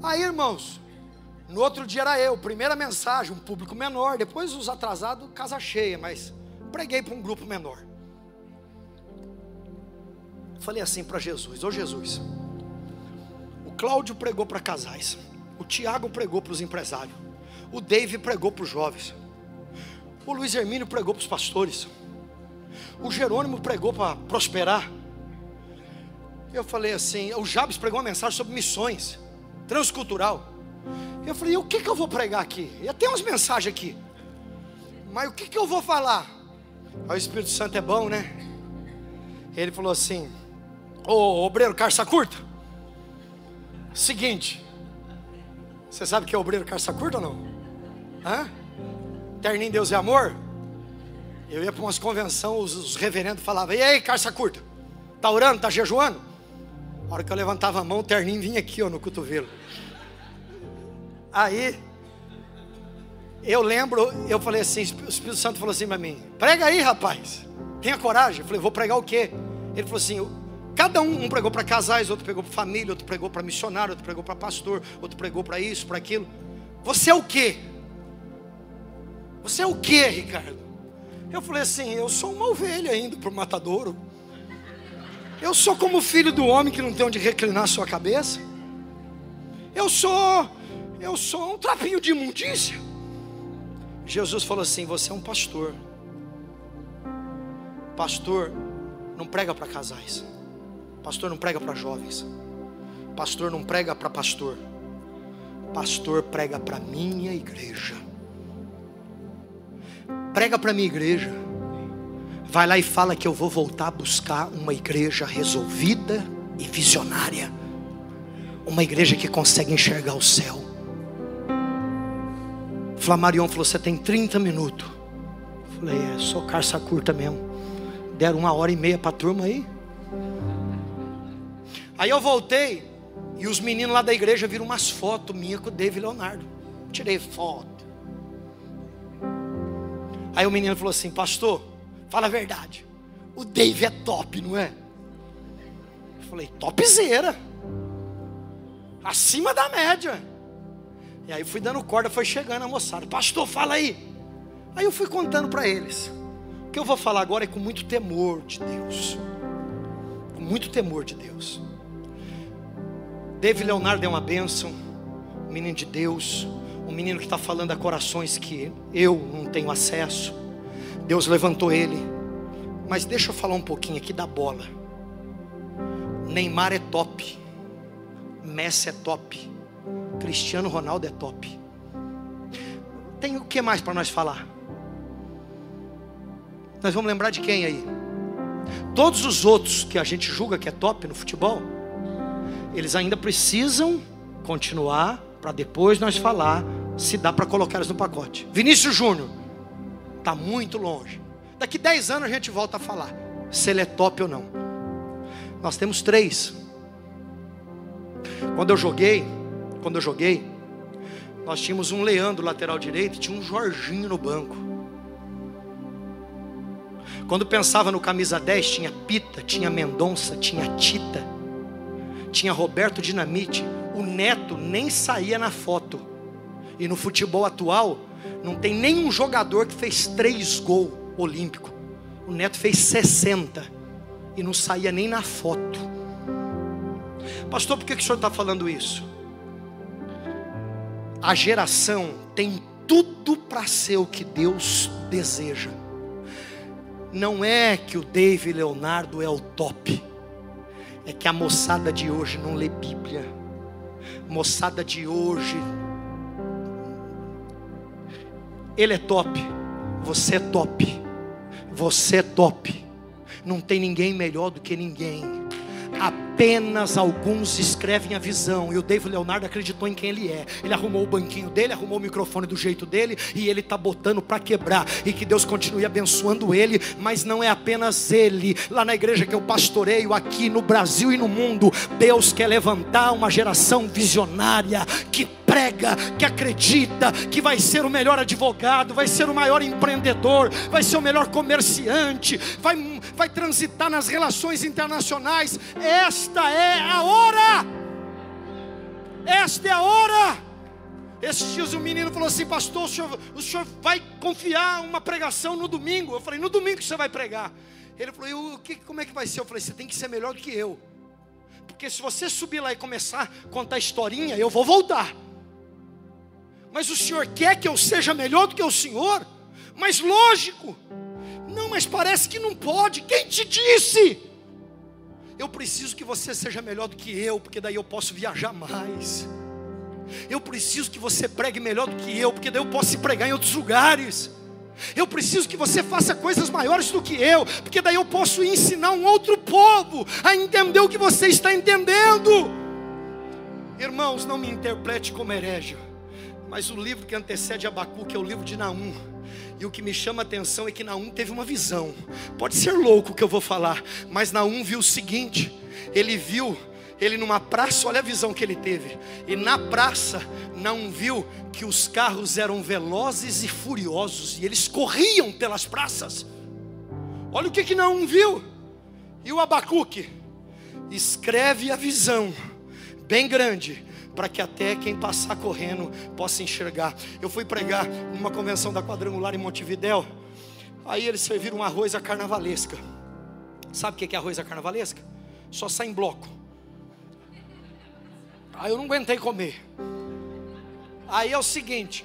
Aí, irmãos, no outro dia era eu, primeira mensagem, um público menor. Depois os atrasados, casa cheia, mas preguei para um grupo menor. Falei assim para Jesus: Ô Jesus, o Cláudio pregou para casais, o Tiago pregou para os empresários, o Dave pregou para os jovens. O Luiz Hermínio pregou para os pastores. O Jerônimo pregou para prosperar. Eu falei assim, o Jabes pregou uma mensagem sobre missões, transcultural. Eu falei, o que, que eu vou pregar aqui? E tem umas mensagens aqui. Mas o que, que eu vou falar? Aí o Espírito Santo é bom, né? Ele falou assim: Ô obreiro, carça curta. Seguinte, você sabe que é obreiro carça curta ou não? Hã? Terninho Deus e Amor? Eu ia para umas convenções, os, os reverendos falavam: E aí, carça curta? Tá orando? Tá jejuando? A hora que eu levantava a mão, o terninho vinha aqui ó, no cotovelo. Aí, eu lembro, eu falei assim: o Espírito Santo falou assim para mim: Prega aí, rapaz. Tenha coragem. Eu falei: Vou pregar o quê? Ele falou assim: Cada um, um pregou para casais, outro pregou para família, outro pregou para missionário, outro pregou para pastor, outro pregou para isso, para aquilo. Você é o quê? Você é o quê, Ricardo? Eu falei assim: eu sou uma ovelha indo para o matadouro. Eu sou como o filho do homem que não tem onde reclinar sua cabeça. Eu sou, eu sou um trapinho de imundícia. Jesus falou assim: você é um pastor. Pastor não prega para casais. Pastor não prega para jovens. Pastor não prega para pastor. Pastor prega para minha igreja. Prega para minha igreja. Vai lá e fala que eu vou voltar a buscar uma igreja resolvida e visionária. Uma igreja que consegue enxergar o céu. Flamarion falou: Você tem 30 minutos. Falei: É, sou carça curta mesmo. Deram uma hora e meia para a turma aí. Aí eu voltei e os meninos lá da igreja viram umas fotos minhas com o David Leonardo. Tirei foto. Aí o menino falou assim: Pastor, fala a verdade. O Dave é top, não é? Eu falei: Topzera. Acima da média. E aí fui dando corda, foi chegando a moçada. Pastor, fala aí. Aí eu fui contando para eles. O que eu vou falar agora é com muito temor de Deus. Com muito temor de Deus. David Leonardo é uma bênção, menino de Deus, um menino que está falando a corações que eu não tenho acesso. Deus levantou ele. Mas deixa eu falar um pouquinho aqui da bola. Neymar é top. Messi é top. Cristiano Ronaldo é top. Tem o que mais para nós falar? Nós vamos lembrar de quem aí? Todos os outros que a gente julga que é top no futebol, eles ainda precisam continuar para depois nós falar se dá para colocar eles no pacote. Vinícius Júnior está muito longe. Daqui 10 anos a gente volta a falar se ele é top ou não. Nós temos três. Quando eu joguei, quando eu joguei, nós tínhamos um Leandro lateral direito e tinha um Jorginho no banco. Quando pensava no camisa 10, tinha Pita, tinha Mendonça, tinha Tita tinha Roberto Dinamite, o Neto nem saía na foto. E no futebol atual, não tem nenhum jogador que fez três gols olímpico. O Neto fez 60 e não saía nem na foto. Pastor, por que, que o senhor está falando isso? A geração tem tudo para ser o que Deus deseja. Não é que o David Leonardo é o top é que a moçada de hoje não lê Bíblia. Moçada de hoje, ele é top, você é top, você é top. Não tem ninguém melhor do que ninguém apenas alguns escrevem a visão. E o David Leonardo acreditou em quem ele é. Ele arrumou o banquinho dele, arrumou o microfone do jeito dele e ele está botando para quebrar. E que Deus continue abençoando ele, mas não é apenas ele. Lá na igreja que eu pastoreio, aqui no Brasil e no mundo, Deus quer levantar uma geração visionária que prega, que acredita que vai ser o melhor advogado, vai ser o maior empreendedor, vai ser o melhor comerciante, vai, vai transitar nas relações internacionais. Esta é a hora. Esta é a hora. Esses dias o menino falou assim, pastor, o senhor, o senhor vai confiar uma pregação no domingo? Eu falei, no domingo você vai pregar. Ele falou, o que, como é que vai ser? Eu falei, você tem que ser melhor do que eu. Porque se você subir lá e começar a contar historinha, eu vou voltar. Mas o senhor quer que eu seja melhor do que o senhor? Mas lógico. Não, mas parece que não pode. Quem te disse? Eu preciso que você seja melhor do que eu, porque daí eu posso viajar mais. Eu preciso que você pregue melhor do que eu, porque daí eu posso pregar em outros lugares. Eu preciso que você faça coisas maiores do que eu, porque daí eu posso ensinar um outro povo a entender o que você está entendendo. Irmãos, não me interprete como herege, mas o livro que antecede Abacuque é o livro de Naum. E o que me chama a atenção é que Naum teve uma visão. Pode ser louco o que eu vou falar, mas Naum viu o seguinte: ele viu ele numa praça, olha a visão que ele teve. E na praça não viu que os carros eram velozes e furiosos e eles corriam pelas praças. Olha o que que não viu. E o Abacuque escreve a visão bem grande para que até quem passar correndo possa enxergar. Eu fui pregar numa convenção da quadrangular em Montevidéu. Aí eles serviram um arroz à carnavalesca. Sabe o que é arroz à carnavalesca? Só sai em bloco. Aí eu não aguentei comer. Aí é o seguinte: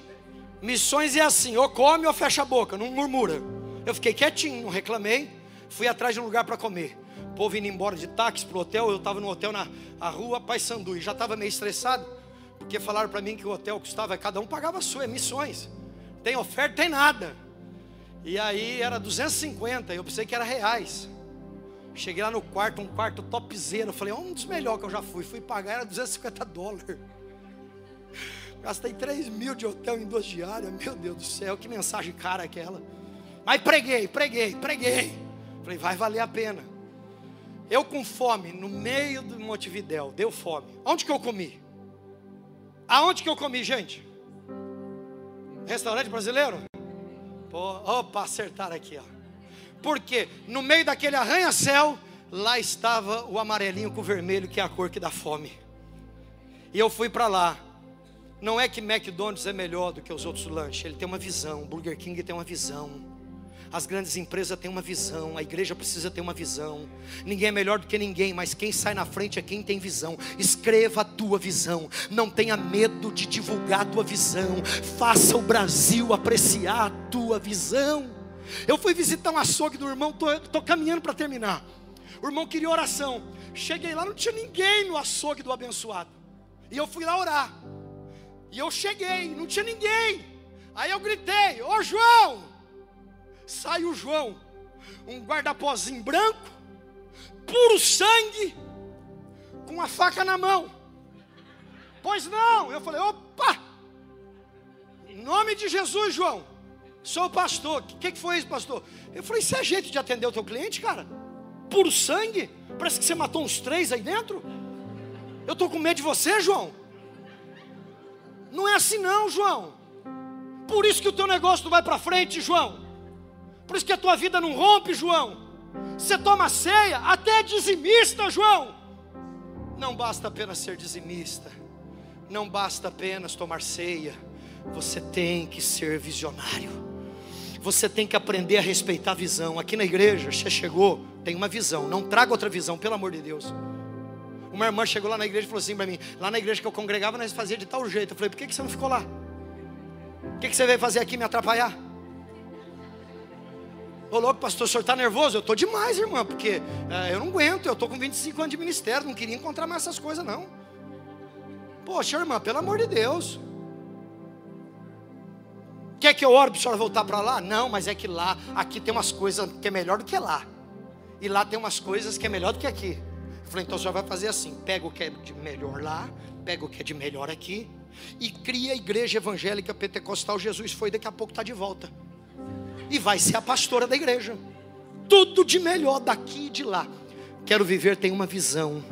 missões é assim, ou come ou fecha a boca, não murmura. Eu fiquei quietinho, não reclamei, fui atrás de um lugar para comer. O povo indo embora de táxi pro hotel, eu estava no hotel na rua Paysandu e já estava meio estressado, porque falaram para mim que o hotel custava, cada um pagava a sua, é missões. Tem oferta, tem nada. E aí era 250, eu pensei que era reais. Cheguei lá no quarto, um quarto topzera. falei, um dos melhores que eu já fui. Fui pagar, era 250 dólares. Gastei 3 mil de hotel em duas diárias. Meu Deus do céu, que mensagem cara aquela. Mas preguei, preguei, preguei. Falei, vai valer a pena. Eu com fome, no meio do Montevidéu, deu fome. Onde que eu comi? Aonde que eu comi, gente? Restaurante brasileiro? Pô, opa, acertaram aqui, ó. Porque no meio daquele arranha-céu, lá estava o amarelinho com o vermelho, que é a cor que dá fome. E eu fui para lá. Não é que McDonald's é melhor do que os outros lanches, ele tem uma visão. Burger King tem uma visão. As grandes empresas têm uma visão, a igreja precisa ter uma visão. Ninguém é melhor do que ninguém, mas quem sai na frente é quem tem visão. Escreva a tua visão, não tenha medo de divulgar a tua visão. Faça o Brasil apreciar a tua visão. Eu fui visitar um açougue do irmão, estou caminhando para terminar. O irmão queria oração. Cheguei lá, não tinha ninguém no açougue do abençoado. E eu fui lá orar. E eu cheguei, não tinha ninguém. Aí eu gritei: Ô João! Sai o João, um guardapozinho branco, puro sangue, com uma faca na mão. Pois não, eu falei: opa! Em nome de Jesus, João. Sou pastor. O que, que foi isso, pastor? Eu falei, isso é jeito de atender o teu cliente, cara? Puro sangue? Parece que você matou uns três aí dentro. Eu estou com medo de você, João. Não é assim não, João. Por isso que o teu negócio não vai para frente, João. Por isso que a tua vida não rompe, João. Você toma ceia, até é dizimista, João. Não basta apenas ser dizimista. Não basta apenas tomar ceia. Você tem que ser visionário. Você tem que aprender a respeitar a visão. Aqui na igreja, você chegou, tem uma visão. Não traga outra visão, pelo amor de Deus. Uma irmã chegou lá na igreja e falou assim para mim: lá na igreja que eu congregava, nós fazia de tal jeito. Eu falei: por que, que você não ficou lá? O que, que você veio fazer aqui me atrapalhar? Ô louco, pastor, o senhor está nervoso? Eu estou demais, irmã, porque é, eu não aguento, eu estou com 25 anos de ministério, não queria encontrar mais essas coisas, não. Poxa, irmã, pelo amor de Deus. Quer que eu ore para a senhora voltar para lá? Não, mas é que lá, aqui tem umas coisas que é melhor do que lá. E lá tem umas coisas que é melhor do que aqui. Eu falei, então o senhor vai fazer assim: pega o que é de melhor lá, pega o que é de melhor aqui, e cria a igreja evangélica pentecostal. Jesus foi, daqui a pouco está de volta. E vai ser a pastora da igreja. Tudo de melhor daqui e de lá. Quero viver, tem uma visão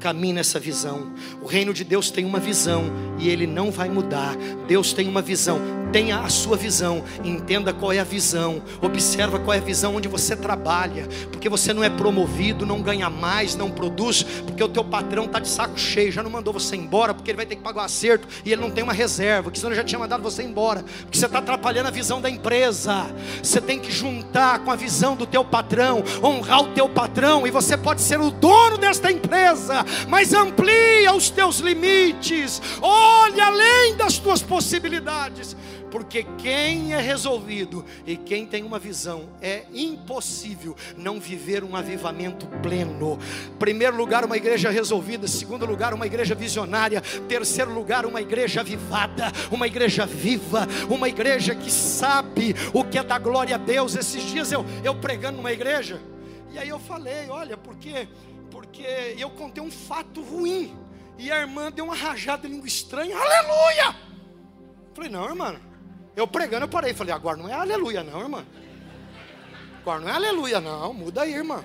caminhe nessa visão. O reino de Deus tem uma visão e ele não vai mudar. Deus tem uma visão. Tenha a sua visão, entenda qual é a visão, observa qual é a visão onde você trabalha, porque você não é promovido, não ganha mais, não produz, porque o teu patrão está de saco cheio, já não mandou você embora, porque ele vai ter que pagar o acerto e ele não tem uma reserva, que senão ele já tinha mandado você embora, porque você está atrapalhando a visão da empresa. Você tem que juntar com a visão do teu patrão, honrar o teu patrão, e você pode ser o dono desta empresa, mas amplia os teus limites, olhe além das tuas possibilidades. Porque quem é resolvido e quem tem uma visão, é impossível não viver um avivamento pleno. Primeiro lugar, uma igreja resolvida, segundo lugar, uma igreja visionária, terceiro lugar, uma igreja avivada, uma igreja viva, uma igreja que sabe o que é da glória a Deus. Esses dias eu, eu pregando numa igreja, e aí eu falei, olha, porque porque eu contei um fato ruim. E a irmã deu uma rajada de língua estranha, aleluia! Falei, não, irmã. Eu pregando, eu parei. Falei, agora não é aleluia, não, irmã. Agora não é aleluia, não. Muda aí, irmã.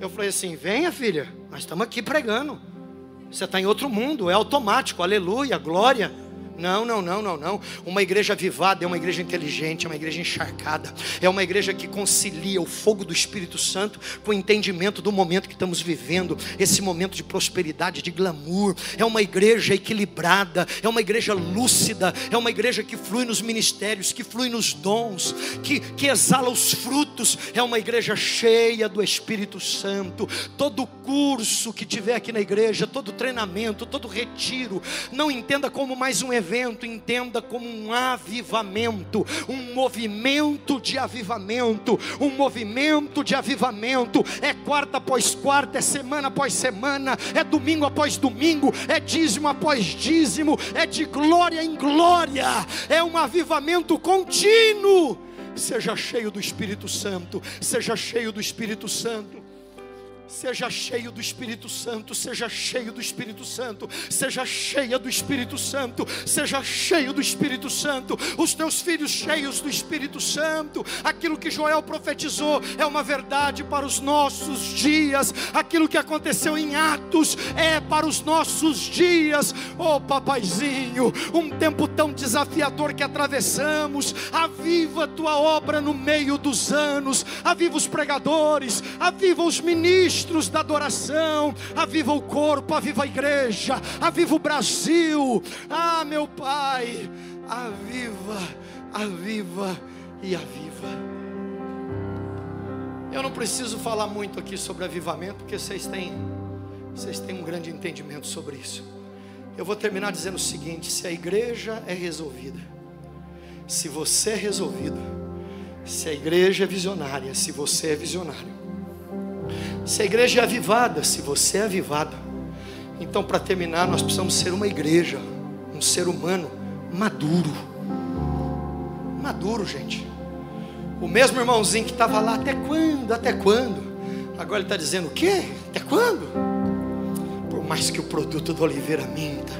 Eu falei assim: venha, filha. Nós estamos aqui pregando. Você está em outro mundo, é automático. Aleluia, glória. Não, não, não, não, não. Uma igreja avivada é uma igreja inteligente, é uma igreja encharcada, é uma igreja que concilia o fogo do Espírito Santo com o entendimento do momento que estamos vivendo, esse momento de prosperidade, de glamour. É uma igreja equilibrada, é uma igreja lúcida, é uma igreja que flui nos ministérios, que flui nos dons, que, que exala os frutos. É uma igreja cheia do Espírito Santo. Todo curso que tiver aqui na igreja, todo treinamento, todo retiro, não entenda como mais um evento evento entenda como um avivamento, um movimento de avivamento, um movimento de avivamento. É quarta após quarta, é semana após semana, é domingo após domingo, é dízimo após dízimo, é de glória em glória, é um avivamento contínuo. Seja cheio do Espírito Santo, seja cheio do Espírito Santo. Seja cheio do Espírito Santo, seja cheio do Espírito Santo, seja cheia do Espírito Santo, seja cheio do Espírito Santo, os teus filhos cheios do Espírito Santo. Aquilo que Joel profetizou é uma verdade para os nossos dias, aquilo que aconteceu em Atos é para os nossos dias. Oh, papaizinho, um tempo tão desafiador que atravessamos, aviva a tua obra no meio dos anos, aviva os pregadores, aviva os ministros ministros da adoração, aviva o corpo, aviva a igreja, aviva o Brasil. Ah, meu Pai, aviva, aviva e aviva. Eu não preciso falar muito aqui sobre avivamento, porque vocês têm, vocês têm um grande entendimento sobre isso. Eu vou terminar dizendo o seguinte: se a igreja é resolvida, se você é resolvido, se a igreja é visionária, se você é visionário, se a igreja é avivada, se você é avivado, então para terminar, nós precisamos ser uma igreja, um ser humano maduro. Maduro, gente. O mesmo irmãozinho que estava lá, até quando? Até quando? Agora ele está dizendo o quê? Até quando? Por mais que o produto do oliveira minta,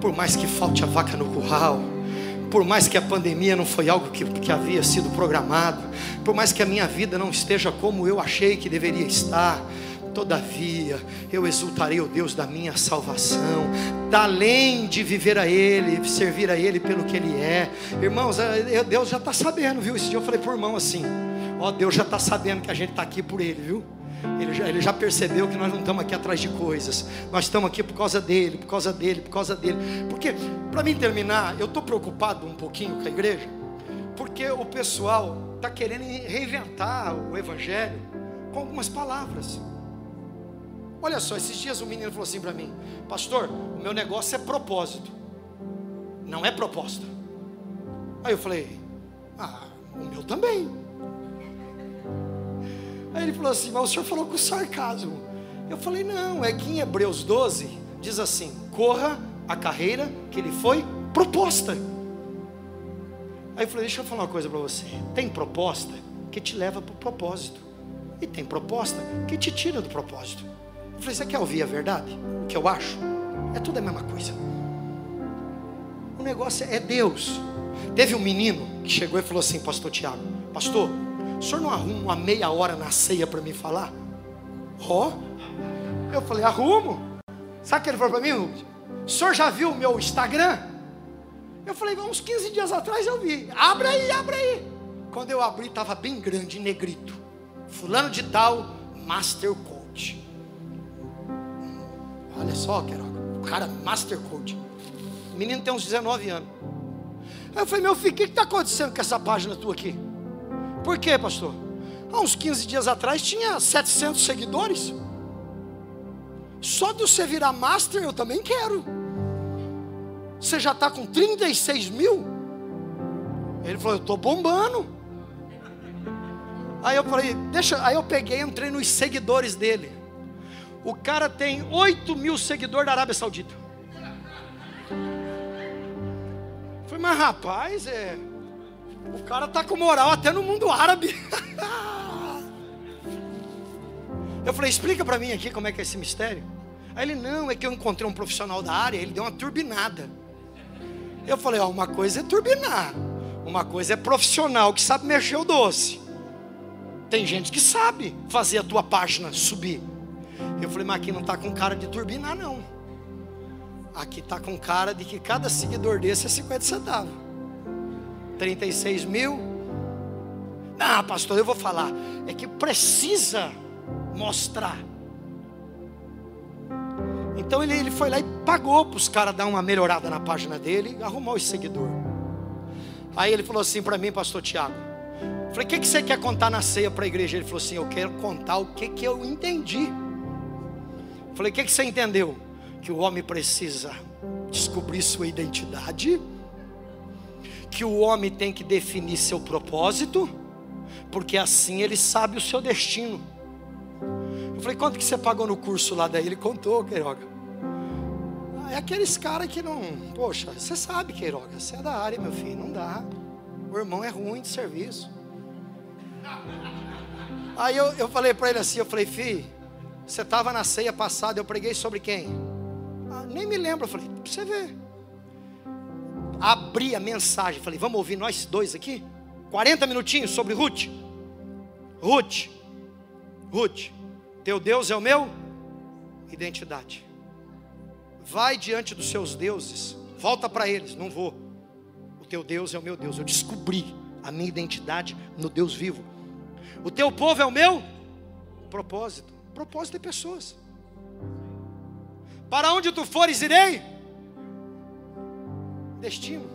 por mais que falte a vaca no curral, por mais que a pandemia não foi algo que, que havia sido programado, por mais que a minha vida não esteja como eu achei que deveria estar, todavia eu exultarei o Deus da minha salvação, além de viver a Ele, servir a Ele pelo que Ele é. Irmãos, é, Deus já está sabendo, viu? Esse dia eu falei para o irmão assim: Ó, Deus já está sabendo que a gente está aqui por Ele, viu? Ele já, ele já percebeu que nós não estamos aqui atrás de coisas. Nós estamos aqui por causa dele, por causa dele, por causa dele. Porque, para mim terminar, eu estou preocupado um pouquinho com a igreja, porque o pessoal está querendo reinventar o evangelho com algumas palavras. Olha só, esses dias um menino falou assim para mim: Pastor, o meu negócio é propósito, não é proposta. Aí eu falei: Ah, o meu também. Aí ele falou assim: Mas o senhor falou com sarcasmo. Eu falei: Não, é que em Hebreus 12 diz assim: Corra a carreira que lhe foi proposta. Aí eu falei: Deixa eu falar uma coisa para você. Tem proposta que te leva para o propósito, e tem proposta que te tira do propósito. Eu falei: Você quer ouvir a verdade? O que eu acho? É tudo a mesma coisa. O negócio é Deus. Teve um menino que chegou e falou assim: Pastor Tiago, Pastor, o senhor não arruma uma meia hora na ceia para me falar? Ó, oh. eu falei, arrumo. Sabe o que ele falou para mim? O senhor já viu o meu Instagram? Eu falei, uns 15 dias atrás eu vi. Abre aí, abre aí. Quando eu abri, estava bem grande, negrito. Fulano de tal, Master Coach. Olha só, Queiroga. O cara, Master Coach. O menino tem uns 19 anos. Aí eu falei, meu filho, o que está acontecendo com essa página tua aqui? Por quê, pastor? Há uns 15 dias atrás tinha 700 seguidores. Só de você virar master eu também quero. Você já está com 36 mil? Ele falou: Eu estou bombando. Aí eu falei: Deixa. Aí eu peguei, entrei nos seguidores dele. O cara tem 8 mil seguidores da Arábia Saudita. Falei, mas rapaz, é. O cara tá com moral até no mundo árabe. Eu falei, explica para mim aqui como é que é esse mistério. Aí ele, não, é que eu encontrei um profissional da área, ele deu uma turbinada. Eu falei, ó, uma coisa é turbinar, uma coisa é profissional que sabe mexer o doce. Tem gente que sabe fazer a tua página subir. Eu falei, mas aqui não está com cara de turbinar, não. Aqui está com cara de que cada seguidor desse é 50 centavos. 36 mil. Ah, pastor, eu vou falar. É que precisa mostrar. Então ele, ele foi lá e pagou para os caras dar uma melhorada na página dele arrumou os seguidores. Aí ele falou assim para mim, pastor Tiago. Falei, o que, que você quer contar na ceia para a igreja? Ele falou assim: Eu quero contar o que, que eu entendi. Falei, o que, que você entendeu? Que o homem precisa descobrir sua identidade, que o homem tem que definir seu propósito, porque assim ele sabe o seu destino. Eu falei, quanto que você pagou no curso lá daí? Ele contou, Queiroga. É aqueles caras que não. Poxa, você sabe, Queiroga, você é da área, meu filho, não dá. O irmão é ruim de serviço. Aí eu, eu falei para ele assim, eu falei, filho, você estava na ceia passada, eu preguei sobre quem? Ah, nem me lembro, eu falei, pra você ver. Abri a mensagem, falei, vamos ouvir nós dois aqui? 40 minutinhos sobre Ruth. Ruth, Ruth, teu Deus é o meu identidade. Vai diante dos seus deuses, volta para eles, não vou. O teu Deus é o meu Deus. Eu descobri a minha identidade no Deus vivo. O teu povo é o meu propósito. Propósito é pessoas. Para onde tu fores, irei. Destino.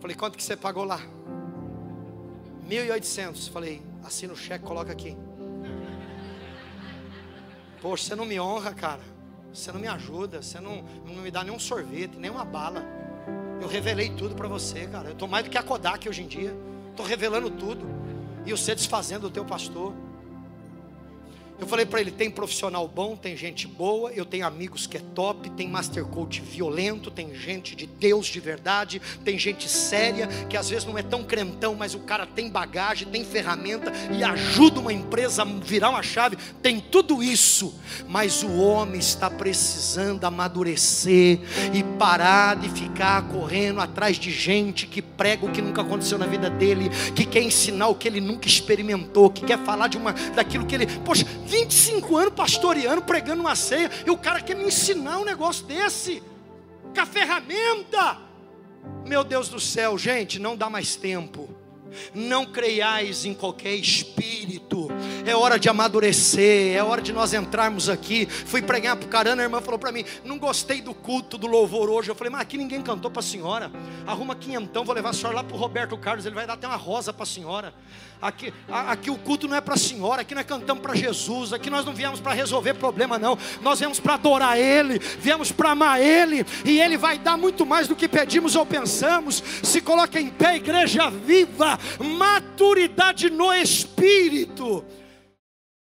Falei, quanto que você pagou lá? 1.800. Falei, assina o cheque, coloca aqui. Poxa, você não me honra, cara. Você não me ajuda. Você não, não me dá nenhum sorvete, nem uma bala. Eu revelei tudo para você, cara. Eu estou mais do que a Kodak hoje em dia. Estou revelando tudo. E você desfazendo o teu pastor. Eu falei para ele: tem profissional bom, tem gente boa, eu tenho amigos que é top, tem master coach violento, tem gente de Deus de verdade, tem gente séria, que às vezes não é tão crentão, mas o cara tem bagagem, tem ferramenta e ajuda uma empresa a virar uma chave. Tem tudo isso, mas o homem está precisando amadurecer e parar de ficar correndo atrás de gente que prega o que nunca aconteceu na vida dele, que quer ensinar o que ele nunca experimentou, que quer falar de uma daquilo que ele, poxa, 25 anos pastoreando, pregando uma ceia, e o cara quer me ensinar um negócio desse, com a ferramenta. Meu Deus do céu, gente, não dá mais tempo. Não creiais em qualquer espírito. É hora de amadurecer, é hora de nós entrarmos aqui. Fui pregar para carana, a irmã falou para mim: Não gostei do culto, do louvor hoje. Eu falei: Mas aqui ninguém cantou para a senhora. Arruma quinhentão, vou levar a senhora lá para o Roberto Carlos, ele vai dar até uma rosa para a senhora. Aqui, aqui o culto não é para a senhora, aqui nós cantamos para Jesus, aqui nós não viemos para resolver problema, não. Nós viemos para adorar Ele, viemos para amar Ele, e Ele vai dar muito mais do que pedimos ou pensamos. Se coloca em pé, igreja viva, maturidade no espírito.